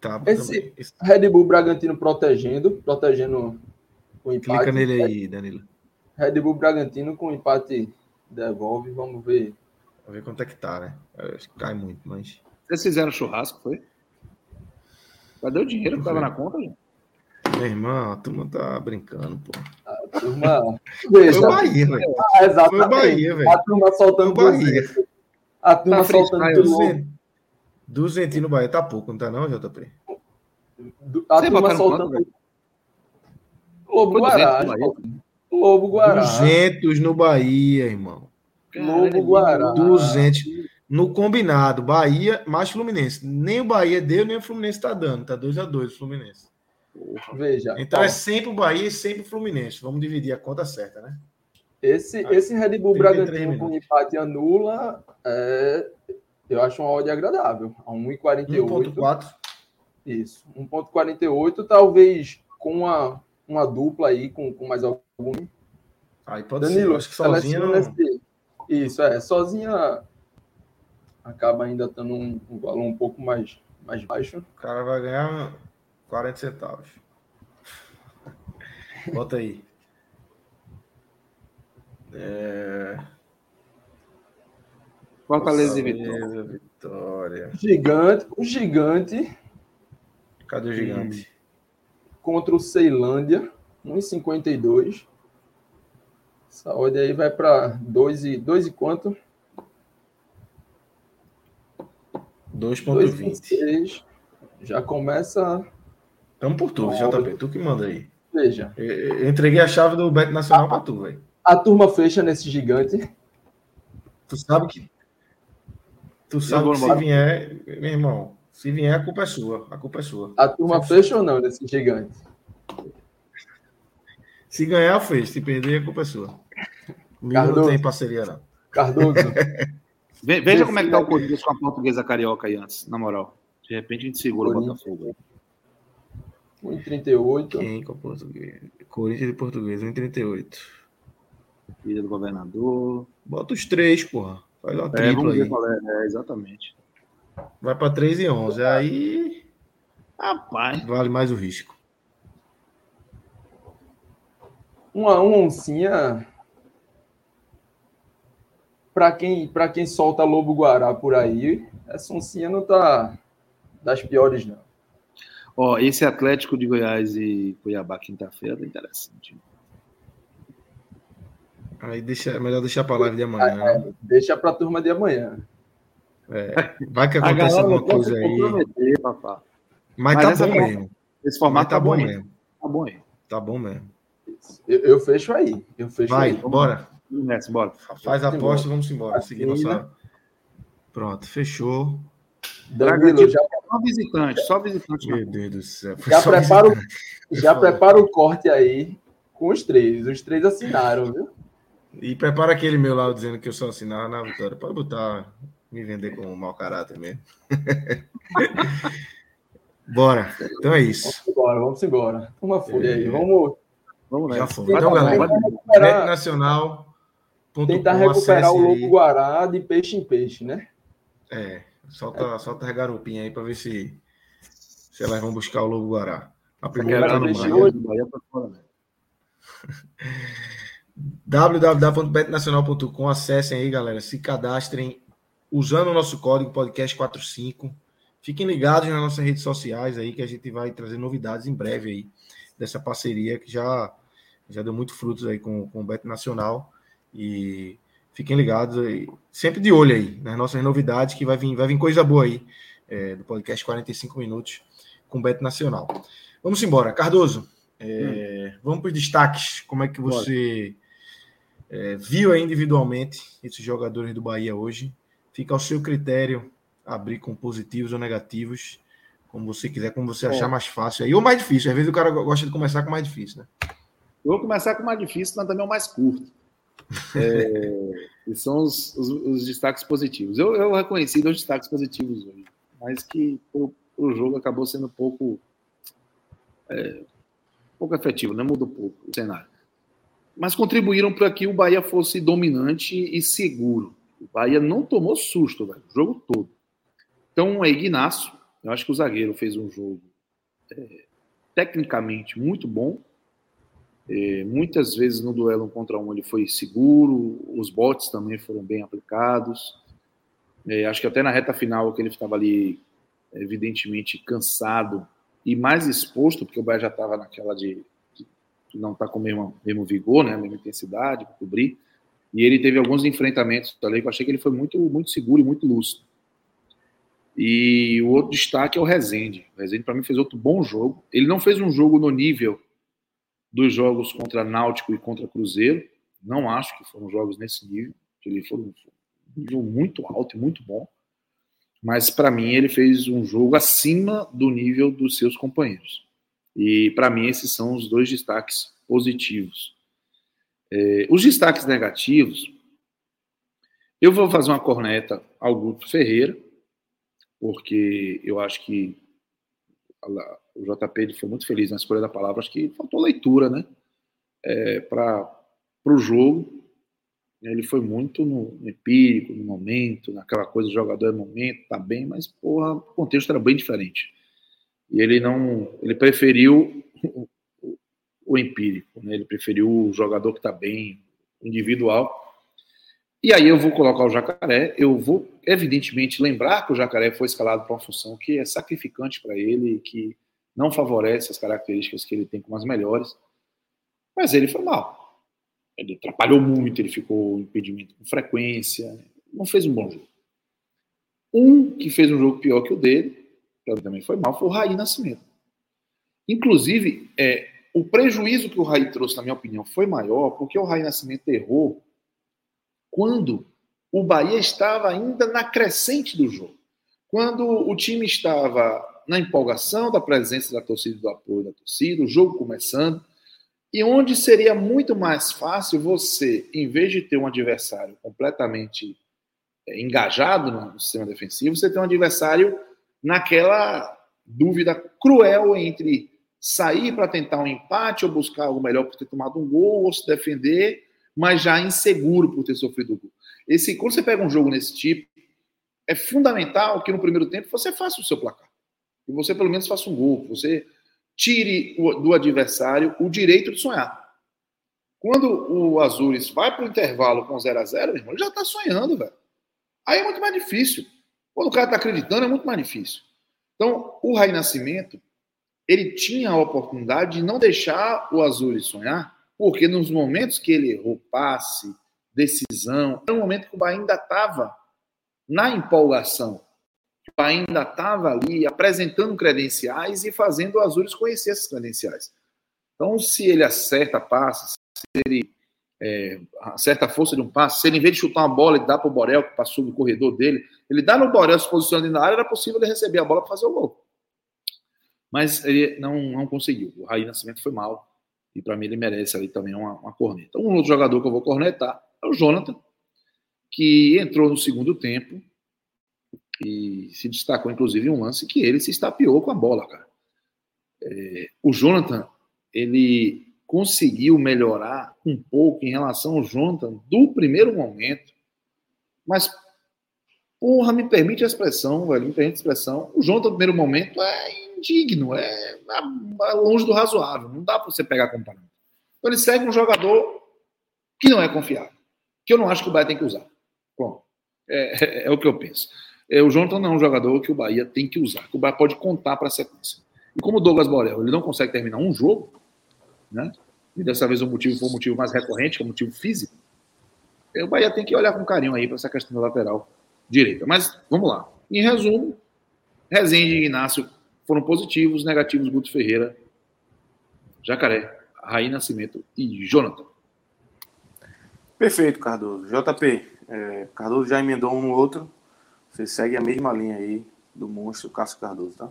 Speaker 3: Tá, Esse Red Bull Bragantino protegendo, protegendo
Speaker 1: o empate. Clica nele aí, Danilo.
Speaker 3: Red Bull Bragantino com empate devolve, vamos ver.
Speaker 1: Vamos ver quanto é que tá, né? Acho que cai muito, mas.
Speaker 2: Vocês fizeram churrasco, foi? Cadê o dinheiro que tava na conta, gente?
Speaker 1: Meu irmão, a turma tá brincando, pô.
Speaker 3: A turma. [laughs] Veja,
Speaker 1: Foi Bahia, velho.
Speaker 3: Ah, exatamente. Foi Bahia, velho. A turma soltando
Speaker 1: Foi Bahia.
Speaker 3: A turma tá soltando
Speaker 1: tudo. Duzentinho no Bahia tá pouco, não tá não, JP?
Speaker 3: A Você turma soltando. Quanto, Lobo Guará. Lobo Guará.
Speaker 1: 200 no Bahia, irmão.
Speaker 3: Lobo Guará.
Speaker 1: 200. No combinado, Bahia mais Fluminense. Nem o Bahia deu, nem o Fluminense tá dando. Tá 2x2 o Fluminense.
Speaker 3: Veja.
Speaker 1: Então ó, é sempre o Bahia e sempre o Fluminense. Vamos dividir a conta certa, né?
Speaker 3: Esse, ah, esse Red Bull Bragantino com empate anula, é, eu acho uma odd agradável. A 1,48. 1,4. Isso. 1,48, talvez com uma, uma dupla aí, com, com mais algum.
Speaker 1: Aí pode Danilo, ser. Acho que sozinha. Não...
Speaker 3: Isso, é. Sozinha acaba ainda tendo um, um valor um pouco mais, mais baixo.
Speaker 1: O cara vai ganhar 40 centavos. Bota aí. É...
Speaker 2: Fortaleza e Vitória.
Speaker 1: Vitória.
Speaker 3: Gigante. O gigante.
Speaker 1: Cadê o gigante?
Speaker 3: Contra o Ceilândia. 1,52. Saúde aí vai para 2 e, 2 e quanto?
Speaker 1: 2,20.
Speaker 3: Já começa
Speaker 1: Tamo por tu, JP. Tu que manda aí.
Speaker 3: Veja.
Speaker 1: Eu, eu entreguei a chave do Beto Nacional para tu, velho.
Speaker 3: A turma fecha nesse gigante.
Speaker 1: Tu sabe que. Tu sabe que se vier, meu irmão, se vier, a culpa é sua. A culpa é sua.
Speaker 3: A turma fecha ou não nesse gigante?
Speaker 1: Se ganhar, fez. Se perder, a culpa é sua. Comigo não tem parceria, não.
Speaker 3: Cardoso. [laughs]
Speaker 2: Veja como é que tá o Corinthians com a portuguesa carioca aí antes, na moral. De repente a gente segura o Botafogo.
Speaker 3: 1,38.
Speaker 1: Quem com português? Corinthians e Português, 1,38.
Speaker 2: Filha do governador.
Speaker 1: Bota os três, porra. Faz uma é, tripla aí.
Speaker 2: É, é, exatamente.
Speaker 1: Vai para 3 e 11. Aí.
Speaker 2: Rapaz.
Speaker 1: Vale mais o risco.
Speaker 3: Uma, uma oncinha. Para quem, pra quem solta lobo guará por aí, essa oncinha não tá das piores, não.
Speaker 2: Ó, esse Atlético de Goiás e Cuiabá quinta-feira tá interessante.
Speaker 1: Aí deixa, é melhor deixar para live de amanhã.
Speaker 3: É, é, deixa para a turma de amanhã.
Speaker 1: É, vai que acontece alguma coisa aí. Mas, Mas tá bom forma, mesmo.
Speaker 2: Esse formato tá, tá, bom mesmo.
Speaker 1: Tá bom aí. Tá bom mesmo.
Speaker 3: Eu, eu fecho aí. Eu fecho
Speaker 1: vai,
Speaker 3: aí.
Speaker 1: bora.
Speaker 2: Nessa, bora.
Speaker 1: Faz a aposta e vamos embora. Seguir nossa... Pronto, fechou.
Speaker 3: Danilo, já
Speaker 2: só visitante, só visitante.
Speaker 1: Meu Deus do céu.
Speaker 3: Já prepara, o, [laughs] já prepara o corte aí com os três. Os três assinaram, viu?
Speaker 1: E prepara aquele meu lá dizendo que eu só assinava na vitória. Pode botar, me vender com mau caráter mesmo. [laughs] Bora. Então é isso.
Speaker 3: Vamos embora, vamos embora. Uma folha é... aí. Vamos.
Speaker 1: Vamos Já foi. Então, galera, recuperar... nacional.
Speaker 3: Tentar recuperar o Lobo Guará de peixe em peixe, né?
Speaker 1: É. Solta, é. solta a garopinha aí para ver se, se elas vão buscar o Lobo Guará. A primeira tá no Bahia. [laughs] www.betnacional.com Acessem aí, galera. Se cadastrem usando o nosso código podcast45. Fiquem ligados nas nossas redes sociais aí, que a gente vai trazer novidades em breve aí dessa parceria que já, já deu muito frutos aí com, com o Bet Nacional. E fiquem ligados aí, sempre de olho aí nas nossas novidades, que vai vir, vai vir coisa boa aí é, do podcast 45 minutos com o Beto Nacional. Vamos embora. Cardoso, é, hum. vamos para os destaques. Como é que você é, viu individualmente esses jogadores do Bahia hoje. Fica ao seu critério abrir com positivos ou negativos, como você quiser, como você achar mais fácil. Aí, ou mais difícil. Às vezes o cara gosta de começar com mais difícil, né?
Speaker 2: Eu vou começar com o mais difícil, mas também é o mais curto. É, [laughs] são os, os, os, destaques positivos. Eu, eu reconheci dois destaques positivos hoje, mas que o, o jogo acabou sendo um pouco, é, pouco efetivo, né? mudou pouco o cenário. Mas contribuíram para que o Bahia fosse dominante e seguro. O Bahia não tomou susto, velho, o jogo todo. Então, é Ignacio, eu acho que o zagueiro fez um jogo é, tecnicamente muito bom, é, muitas vezes no duelo um contra um ele foi seguro, os botes também foram bem aplicados. É, acho que até na reta final que ele estava ali, evidentemente, cansado e mais exposto, porque o Bahia já estava naquela de, de, não estar tá com o mesmo, mesmo vigor, né, a mesma intensidade para cobrir. E ele teve alguns enfrentamentos ali que eu achei que ele foi muito, muito seguro e muito lúcido. E o outro destaque é o Rezende. O Rezende, para mim, fez outro bom jogo. Ele não fez um jogo no nível dos jogos contra Náutico e contra Cruzeiro. Não acho que foram jogos nesse nível. Ele foi um nível muito alto e muito bom. Mas para mim ele fez um jogo acima do nível dos seus companheiros. E para mim esses são os dois destaques positivos. É, os destaques negativos, eu vou fazer uma corneta ao Guto Ferreira, porque eu acho que o JP foi muito feliz na escolha da palavra, acho que faltou leitura, né? É, para o jogo. Ele foi muito no, no, empírico, no momento, naquela coisa do jogador é momento, tá bem, mas porra, o contexto era bem diferente. E ele não. Ele preferiu o, o, o empírico, né? ele preferiu o jogador que está bem, individual. E aí eu vou colocar o Jacaré, eu vou, evidentemente, lembrar que o Jacaré foi escalado para uma função que é sacrificante para ele, que não favorece as características que ele tem como as melhores. Mas ele foi mal. Ele atrapalhou muito, ele ficou impedimento com frequência, não fez um bom jogo. Um que fez um jogo pior que o dele, que também foi mal, foi o Raí Nascimento. Inclusive, é, o prejuízo que o Raí trouxe, na minha opinião, foi maior porque o Raí Nascimento errou quando o Bahia estava ainda na crescente do jogo. Quando o time estava na empolgação da presença da torcida do apoio da torcida, o jogo começando, e onde seria muito mais fácil você, em vez de ter um adversário completamente é, engajado no sistema defensivo, você ter um adversário naquela dúvida cruel entre sair para tentar um empate ou buscar algo melhor por ter tomado um gol ou se defender, mas já inseguro por ter sofrido o gol. Esse, quando você pega um jogo nesse tipo, é fundamental que no primeiro tempo você faça o seu placar que você pelo menos faça um gol, você tire do adversário o direito de sonhar. Quando o Azures vai para o intervalo com 0 a 0 irmão, ele já está sonhando, velho. Aí é muito mais difícil. Quando o cara está acreditando, é muito mais difícil. Então, o Raí Nascimento, ele tinha a oportunidade de não deixar o Azures sonhar, porque nos momentos que ele errou passe, decisão, era um momento que o Bahia ainda estava na empolgação ainda estava ali apresentando credenciais e fazendo o Azures conhecer essas credenciais. Então, se ele acerta passes, se ele é, acerta a força de um passe, se ele, em vez de chutar uma bola e dá para o Borel, que passou no corredor dele, ele dá no Borel se posicionando na área, era possível ele receber a bola para fazer o gol. Mas ele não, não conseguiu. O Raí Nascimento foi mal. E para mim ele merece ali também uma, uma corneta. Um outro jogador que eu vou cornetar é o Jonathan, que entrou no segundo tempo, e se destacou, inclusive, um lance que ele se estapeou com a bola, cara. É, o Jonathan, ele conseguiu melhorar um pouco em relação ao Jonathan do primeiro momento, mas, porra, me permite a expressão, velho, me permite a expressão, o Jonathan do primeiro momento é indigno, é, é longe do razoável, não dá para você pegar comparando. Então ele segue um jogador que não é confiável, que eu não acho que o Bahia tem que usar. Bom, é, é, é o que eu penso. É, o Jonathan não é um jogador que o Bahia tem que usar, que o Bahia pode contar para a sequência. E como o Douglas Borel ele não consegue terminar um jogo, né? E dessa vez o motivo foi um motivo mais recorrente, que é um motivo físico. O Bahia tem que olhar com carinho aí para essa questão da lateral direita. Mas vamos lá. Em resumo, Rezende e Inácio foram positivos, negativos Guto Ferreira, Jacaré, Raí Nascimento e Jonathan.
Speaker 1: Perfeito, Cardoso. JP, é, Cardoso já emendou um no outro. Você segue a mesma linha aí do monstro Cássio Cardoso, tá?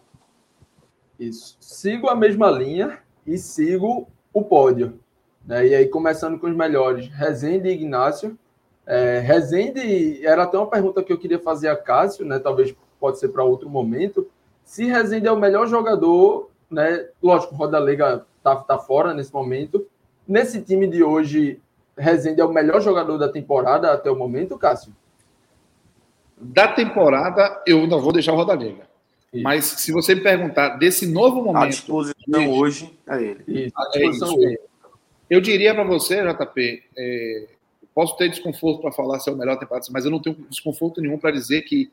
Speaker 3: Isso. Sigo a mesma linha e sigo o pódio. Né? E aí, começando com os melhores, Rezende e Ignácio. É, Rezende, era até uma pergunta que eu queria fazer a Cássio, né? talvez pode ser para outro momento. Se Rezende é o melhor jogador, né? lógico, Roda Lega tá, tá fora nesse momento. Nesse time de hoje, Rezende é o melhor jogador da temporada até o momento, Cássio?
Speaker 2: Da temporada, eu não vou deixar o Rodalega. Mas se você me perguntar desse novo momento. A
Speaker 1: disposição hoje é ele.
Speaker 2: Isso, a disposição é isso. Eu diria para você, JP, é, posso ter desconforto para falar se é o melhor temporada, mas eu não tenho desconforto nenhum para dizer que,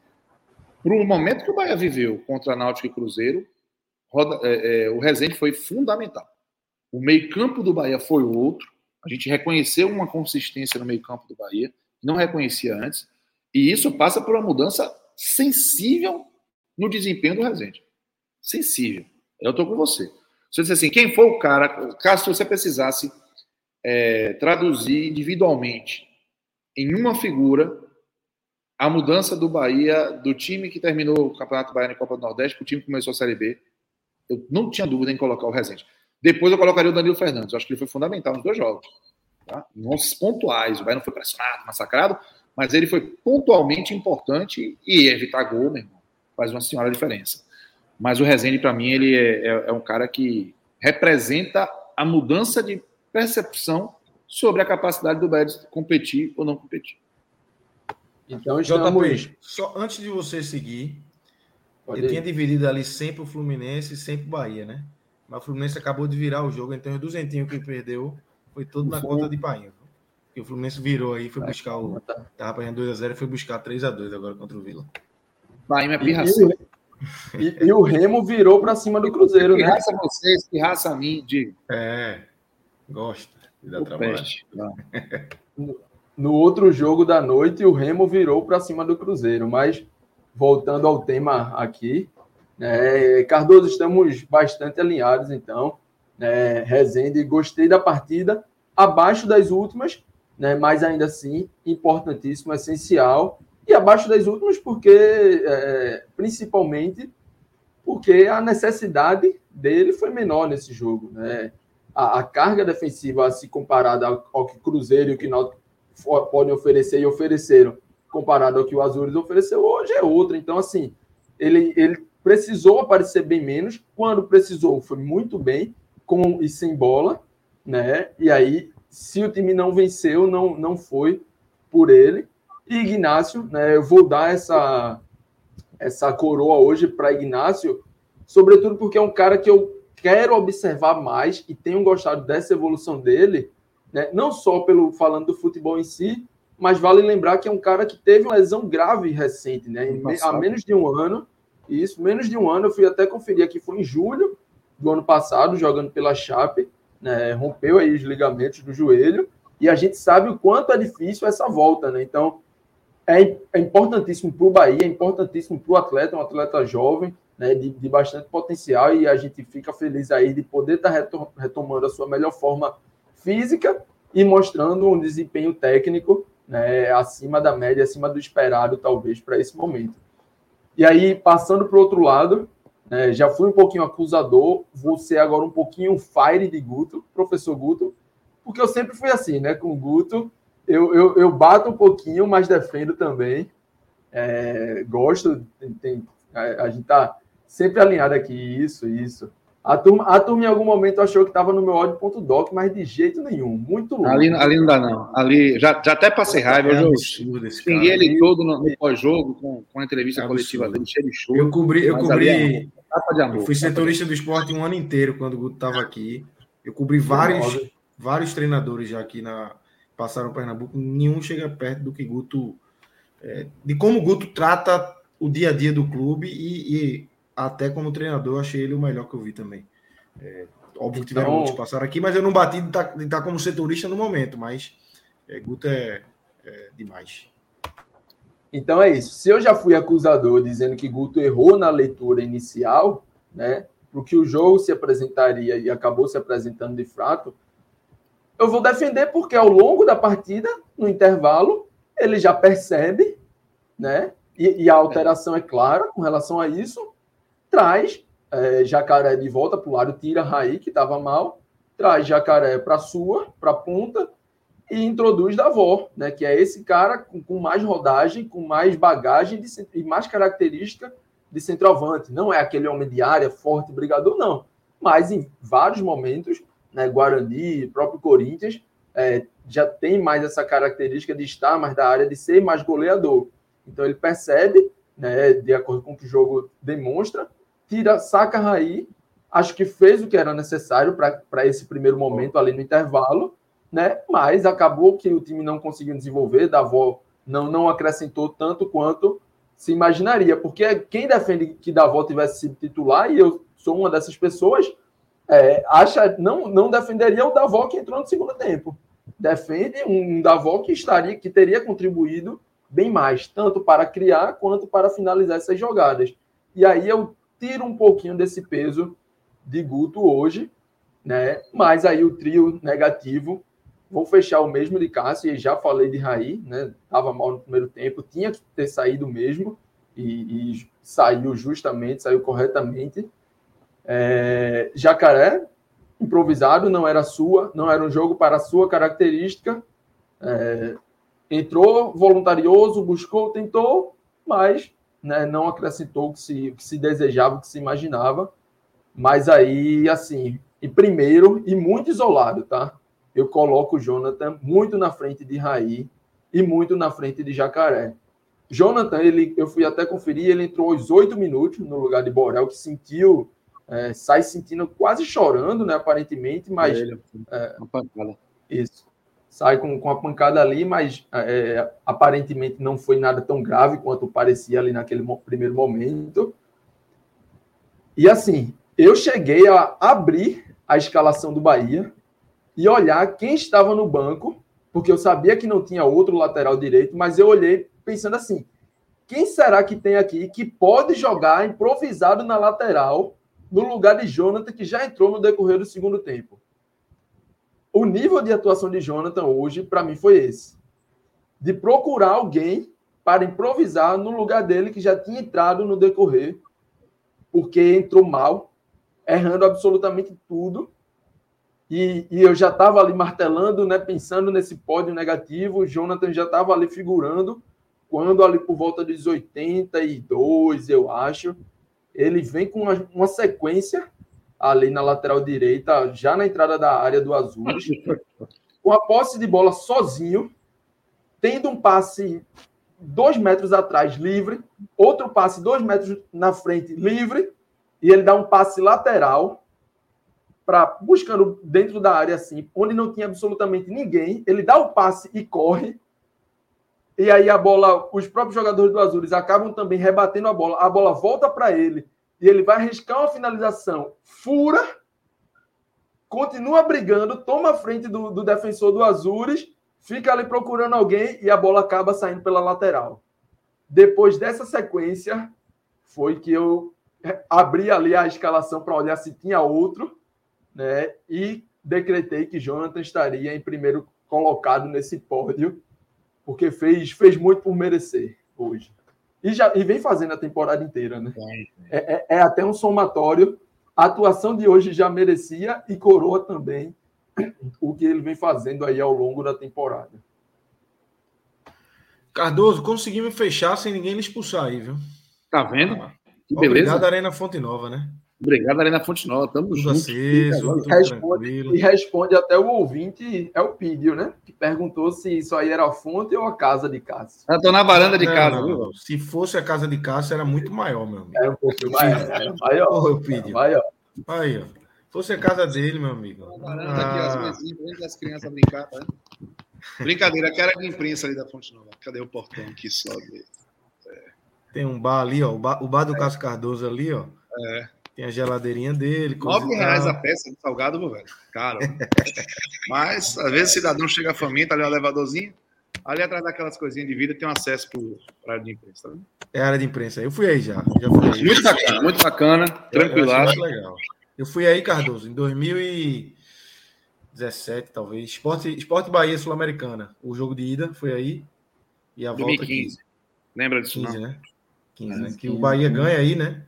Speaker 2: para o momento que o Bahia viveu contra a Náutico e Cruzeiro, roda, é, é, o Rezende foi fundamental. O meio-campo do Bahia foi outro. A gente reconheceu uma consistência no meio-campo do Bahia, que não reconhecia antes, e isso passa por uma mudança sensível no desempenho do Rezende. Sensível. Eu estou com você. Disser assim, quem foi o cara, caso você precisasse é, traduzir individualmente em uma figura a mudança do Bahia, do time que terminou o Campeonato Baiano e Copa do Nordeste, para o time que começou a Série B, eu não tinha dúvida em colocar o Rezende. Depois eu colocaria o Danilo Fernandes. Eu acho que ele foi fundamental nos dois jogos. Tá? Nos pontuais. O Bahia não foi pressionado, massacrado, mas ele foi pontualmente importante e evitar gol, meu irmão, faz uma senhora diferença. Mas o Rezende, para mim, ele é, é, é, um cara que representa a mudança de percepção sobre a capacidade do Bahia de competir ou não competir.
Speaker 1: Então, estamos... JP, só antes de você seguir, Pode eu ir. tinha dividido ali sempre o Fluminense e sempre o Bahia, né? Mas o Fluminense acabou de virar o jogo, então o duzentinho que perdeu foi todo na conta de Painho. E o Fluminense virou aí, foi buscar o. Tava perdendo 2x0 e foi buscar 3x2 agora contra o Vila.
Speaker 2: Painho é pirração.
Speaker 3: E, e, o Remo virou para cima do Cruzeiro, que
Speaker 2: né? raça vocês, que raça a mim, de.
Speaker 1: É, gosta de dar trabalho.
Speaker 3: No, [laughs] no outro jogo da noite, o Remo virou para cima do Cruzeiro, mas voltando ao tema aqui, é, Cardoso, estamos bastante alinhados, então. É, Rezende, gostei da partida, abaixo das últimas, né, mas ainda assim, importantíssimo, essencial. E abaixo das últimas, porque, é, principalmente, porque a necessidade dele foi menor nesse jogo. Né? A, a carga defensiva, se comparada ao, ao que Cruzeiro e o que Náutico podem oferecer e ofereceram, comparado ao que o Azures ofereceu hoje, é outra. Então, assim, ele, ele precisou aparecer bem menos. Quando precisou, foi muito bem, com e sem bola, né? E aí, se o time não venceu, não, não foi por ele. E Ignácio, né? Eu vou dar essa, essa coroa hoje para Ignácio, sobretudo porque é um cara que eu quero observar mais e tenho gostado dessa evolução dele, né? Não só pelo falando do futebol em si, mas vale lembrar que é um cara que teve uma lesão grave recente, né? Há menos de um ano isso, menos de um ano, eu fui até conferir aqui, foi em julho do ano passado, jogando pela Chape, né, rompeu aí os ligamentos do joelho, e a gente sabe o quanto é difícil essa volta, né? Então, é, é importantíssimo para o Bahia, é importantíssimo para o atleta, um atleta jovem, né, de, de, bastante potencial, e a gente fica feliz aí de poder estar tá retomando a sua melhor forma física e mostrando um desempenho técnico né, acima da média, acima do esperado, talvez, para esse momento. E aí, passando para o outro lado, né, já fui um pouquinho acusador, vou ser agora um pouquinho fire de Guto, professor Guto, porque eu sempre fui assim, né? Com o Guto, eu, eu, eu bato um pouquinho, mas defendo também. É, gosto, tem, tem, a, a gente tá sempre alinhado aqui, isso, isso. A turma, a turma em algum momento achou que estava no meu ódio.doc, mas de jeito nenhum. Muito
Speaker 2: louco. Ali, ali não dá, não. Ali, já, já até passei raiva. É eu xinguei ele todo no, no pós-jogo, com, com a entrevista é coletiva dele, cheio de show.
Speaker 1: Eu cobri, eu cobri. É eu fui setorista do esporte um ano inteiro quando o Guto estava aqui. Eu cobri vários, vários treinadores já aqui na. Passaram Pernambuco, nenhum chega perto do que Guto. É, de como o Guto trata o dia a dia do clube e, e até como treinador, achei ele o melhor que eu vi também. É, óbvio que tiveram então, outros passaram aqui, mas eu não bati de estar, tá, estar tá como setorista no momento, mas é, Guto é, é, demais.
Speaker 3: Então é isso. Se eu já fui acusador dizendo que Guto errou na leitura inicial, né, para que o jogo se apresentaria e acabou se apresentando de fato, eu vou defender porque ao longo da partida, no intervalo, ele já percebe, né? E, e a alteração é clara com relação a isso, traz é, Jacaré de volta para o lado, tira Raí, que estava mal, traz Jacaré para sua, para a ponta, e introduz Davó, né? Que é esse cara com, com mais rodagem, com mais bagagem de, e mais característica de centroavante. Não é aquele homem de área, forte, brigador, não. Mas em vários momentos né, Guarani, próprio Corinthians, é, já tem mais essa característica de estar mais da área, de ser mais goleador. Então ele percebe, né, de acordo com o que o jogo demonstra, tira, saca Raí, acho que fez o que era necessário para esse primeiro momento ali no intervalo, né? Mas acabou que o time não conseguiu desenvolver, Davó não, não acrescentou tanto quanto se imaginaria, porque quem defende que Davó tivesse sido titular, e eu sou uma dessas pessoas, é, acha não, não defenderia o Davó que entrou no segundo tempo. Defende um Davó que estaria, que teria contribuído bem mais, tanto para criar quanto para finalizar essas jogadas. E aí eu tiro um pouquinho desse peso de Guto hoje, né? Mas aí o trio negativo, vou fechar o mesmo de Cássio, e já falei de Raí, né? Tava mal no primeiro tempo, tinha que ter saído mesmo, e, e saiu justamente, saiu corretamente. É, Jacaré, improvisado, não era sua, não era um jogo para a sua característica. É, entrou voluntarioso, buscou, tentou, mas né, não acrescentou o que, se, o que se desejava, o que se imaginava. Mas aí, assim, em primeiro e muito isolado, tá? Eu coloco o Jonathan muito na frente de Raí e muito na frente de Jacaré. Jonathan, ele, eu fui até conferir, ele entrou aos oito minutos no lugar de Borel, que sentiu é, sai sentindo quase chorando, né? Aparentemente, mas. É, é, uma pancada. Isso. Sai com, com a pancada ali, mas é, aparentemente não foi nada tão grave quanto parecia ali naquele primeiro momento. E assim, eu cheguei a abrir a escalação do Bahia e olhar quem estava no banco, porque eu sabia que não tinha outro lateral direito, mas eu olhei pensando assim: quem será que tem aqui que pode jogar improvisado na lateral no lugar de Jonathan, que já entrou no decorrer do segundo tempo. O nível de atuação de Jonathan hoje, para mim, foi esse: de procurar alguém para improvisar no lugar dele, que já tinha entrado no decorrer, porque entrou mal, errando absolutamente tudo. E, e eu já estava ali martelando, né, pensando nesse pódio negativo. Jonathan já estava ali figurando, quando ali por volta dos 82, eu acho ele vem com uma, uma sequência ali na lateral direita, já na entrada da área do Azul, com a posse de bola sozinho, tendo um passe dois metros atrás livre, outro passe dois metros na frente livre, e ele dá um passe lateral para buscando dentro da área assim, onde não tinha absolutamente ninguém, ele dá o passe e corre. E aí a bola, os próprios jogadores do Azures acabam também rebatendo a bola. A bola volta para ele e ele vai arriscar uma finalização, fura, continua brigando, toma a frente do, do defensor do Azures, fica ali procurando alguém e a bola acaba saindo pela lateral. Depois dessa sequência, foi que eu abri ali a escalação para olhar se tinha outro, né? E decretei que Jonathan estaria em primeiro colocado nesse pódio porque fez, fez muito por merecer hoje. E, já, e vem fazendo a temporada inteira, né? É, é, é até um somatório. A atuação de hoje já merecia e coroa também o que ele vem fazendo aí ao longo da temporada.
Speaker 1: Cardoso, conseguimos fechar sem ninguém me expulsar aí, viu?
Speaker 2: Tá vendo?
Speaker 1: Que beleza. Obrigado, Arena Fonte Nova, né?
Speaker 2: Obrigado, Arena Fonte Nova. Tamo tudo junto.
Speaker 3: Aceso, e, responde, e responde até o ouvinte, é o Pídio, né? Que perguntou se isso aí era a fonte ou a casa de Cássio.
Speaker 2: Eu tô na varanda de não, casa, não,
Speaker 1: viu? Se fosse a casa de Cássio, era muito maior, meu amigo. Era um
Speaker 3: pouquinho maior. Era maior.
Speaker 1: Porra, Pídio. Maior. Aí, ó. Fosse a casa dele, meu amigo.
Speaker 2: varanda ah. aqui, as mesinhas, as crianças brincar, tá? Brincadeira, que era de imprensa ali da Fonte Nova. Cadê o portão que sobe?
Speaker 1: É. Tem um bar ali, ó. O bar, o bar do é. Cássio Cardoso ali, ó. É. Tem a geladeirinha dele.
Speaker 2: Nove reais a peça de salgado, meu velho. Caro. [laughs] Mas, às vezes, o cidadão chega faminto, ali é um elevadorzinho. Ali atrás daquelas coisinhas de vida tem um acesso para a área de imprensa. Tá
Speaker 1: é a área de imprensa. Eu fui aí já. já fui
Speaker 2: aí. Muito bacana, muito bacana. Tranquilo.
Speaker 1: legal. Eu fui aí, Cardoso, em 2000 e... 17, talvez. Esporte, Esporte Bahia Sul-Americana. O jogo de ida foi aí. E a
Speaker 2: 2015.
Speaker 1: volta 15.
Speaker 2: Lembra disso?
Speaker 1: 15,
Speaker 2: não?
Speaker 1: né? 15,
Speaker 3: É,
Speaker 1: né? Que
Speaker 3: 15,
Speaker 1: o Bahia
Speaker 3: 15.
Speaker 1: ganha aí, né?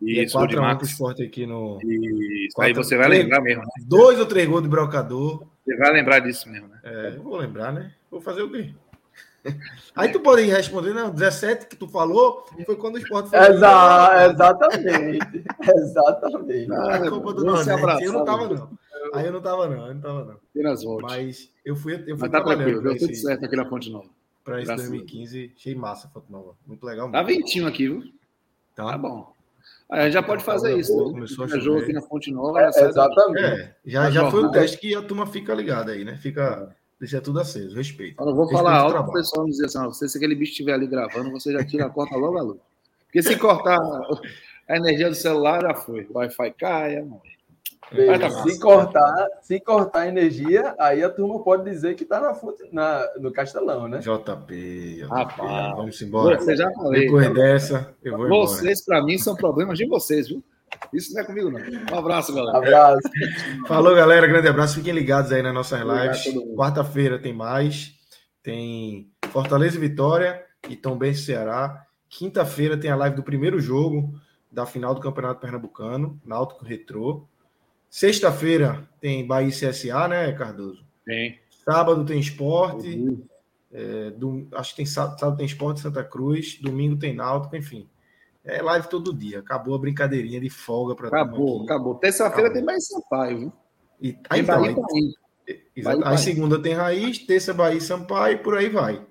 Speaker 1: E é
Speaker 2: Isso, de
Speaker 1: 4x1 pro
Speaker 2: Max.
Speaker 1: esporte aqui no.
Speaker 2: Isso. Aí
Speaker 1: Quatro-
Speaker 2: você vai
Speaker 1: três-
Speaker 2: lembrar mesmo. né?
Speaker 1: Dois ou três gols de brocador.
Speaker 2: Você vai lembrar disso mesmo, né?
Speaker 1: É, eu vou lembrar, né? Vou fazer o quê? [laughs] Aí tu pode responder, não, 17 que tu falou foi quando o esporte foi.
Speaker 3: Exa exatamente. [laughs] exatamente.
Speaker 1: Na Copa do
Speaker 2: Vamos se
Speaker 1: Nordeste.
Speaker 2: abraçar,
Speaker 1: Eu não tava,
Speaker 2: né?
Speaker 1: não. Aí eu não tava, não. Eu não tava, não.
Speaker 2: Apenas volte. Mas,
Speaker 1: Mas eu fui, eu fui
Speaker 2: tá
Speaker 1: trabalhando
Speaker 2: deu tudo
Speaker 1: esse,
Speaker 2: certo aqui na Fonte Nova.
Speaker 1: pra esse
Speaker 2: Graças a
Speaker 1: 2015. Achei massa a foto nova. Muito legal.
Speaker 2: Tá
Speaker 1: mesmo.
Speaker 2: ventinho aqui, viu?
Speaker 1: Tá?
Speaker 2: Tá bom. Aí a gente já pode fazer isso. né?
Speaker 1: Começou a
Speaker 2: Tiver jogo aqui na Fonte Nova.
Speaker 3: É,
Speaker 2: já
Speaker 3: exatamente.
Speaker 1: É, já,
Speaker 2: Tá
Speaker 1: já foi o
Speaker 2: jornada.
Speaker 1: teste que a turma fica ligada aí, né? Fica. Deixa tudo aceso, respeito.
Speaker 2: Eu não vou
Speaker 1: Respeito
Speaker 2: falar alto para o pessoal não dizer assim, não, se aquele bicho estiver ali gravando, você já tira a corta logo a luz. Porque se cortar a energia do celular, já foi. O Wi-Fi cai, é.
Speaker 3: Veja,
Speaker 2: tá massa.
Speaker 3: se cortar, se cortar a energia, aí a turma pode dizer que está na, na, no Castelão, né?
Speaker 1: JP, JP,
Speaker 2: Rapaz.
Speaker 1: vamos embora.
Speaker 2: Você já falei.
Speaker 1: Depois dessa, eu vou.
Speaker 2: Vocês, para mim, são problemas de vocês, viu? Isso não é comigo, não. Um abraço, galera.
Speaker 3: Abraço.
Speaker 1: Falou, galera. Grande abraço. Fiquem ligados aí nas nossas lives. Quarta-feira tem mais. Tem Fortaleza e Vitória e Tom Ceará. Quinta-feira tem a live do primeiro jogo da final do Campeonato Pernambucano, Náutico Retrô. Sexta-feira tem Bahia e CSA, né, Cardoso?
Speaker 2: Tem.
Speaker 1: Sábado tem esporte. É, dom- acho que tem sábado, sábado tem esporte Santa Cruz. Domingo tem Náutico, enfim. É live todo dia. Acabou a brincadeirinha de folga para
Speaker 2: Acabou, acabou. Terça-feira tem mais Sampaio, viu?
Speaker 1: E,
Speaker 2: Tem
Speaker 1: aí, então,
Speaker 2: Bahia
Speaker 1: aí-
Speaker 2: e Bahia. Bahia,
Speaker 1: Aí
Speaker 2: Bahia.
Speaker 1: segunda tem Raiz, terça Bahia e Sampaio e por aí vai.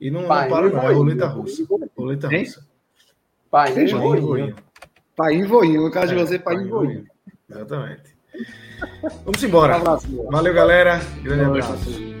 Speaker 1: E não, não
Speaker 3: Bahia
Speaker 1: para
Speaker 3: e
Speaker 1: não, é
Speaker 3: Bahia.
Speaker 1: roleta russa. Roleta
Speaker 2: Hein?
Speaker 1: russa. Bahia e. Voinho.
Speaker 2: Pai em voinho. No caso de
Speaker 1: É,
Speaker 2: você, pai voinho.
Speaker 1: Exatamente. Vamos
Speaker 2: Um
Speaker 1: embora.
Speaker 2: abraço. galera.
Speaker 1: Valeu, galera. Grande
Speaker 2: noite
Speaker 1: abraço.
Speaker 2: a todos.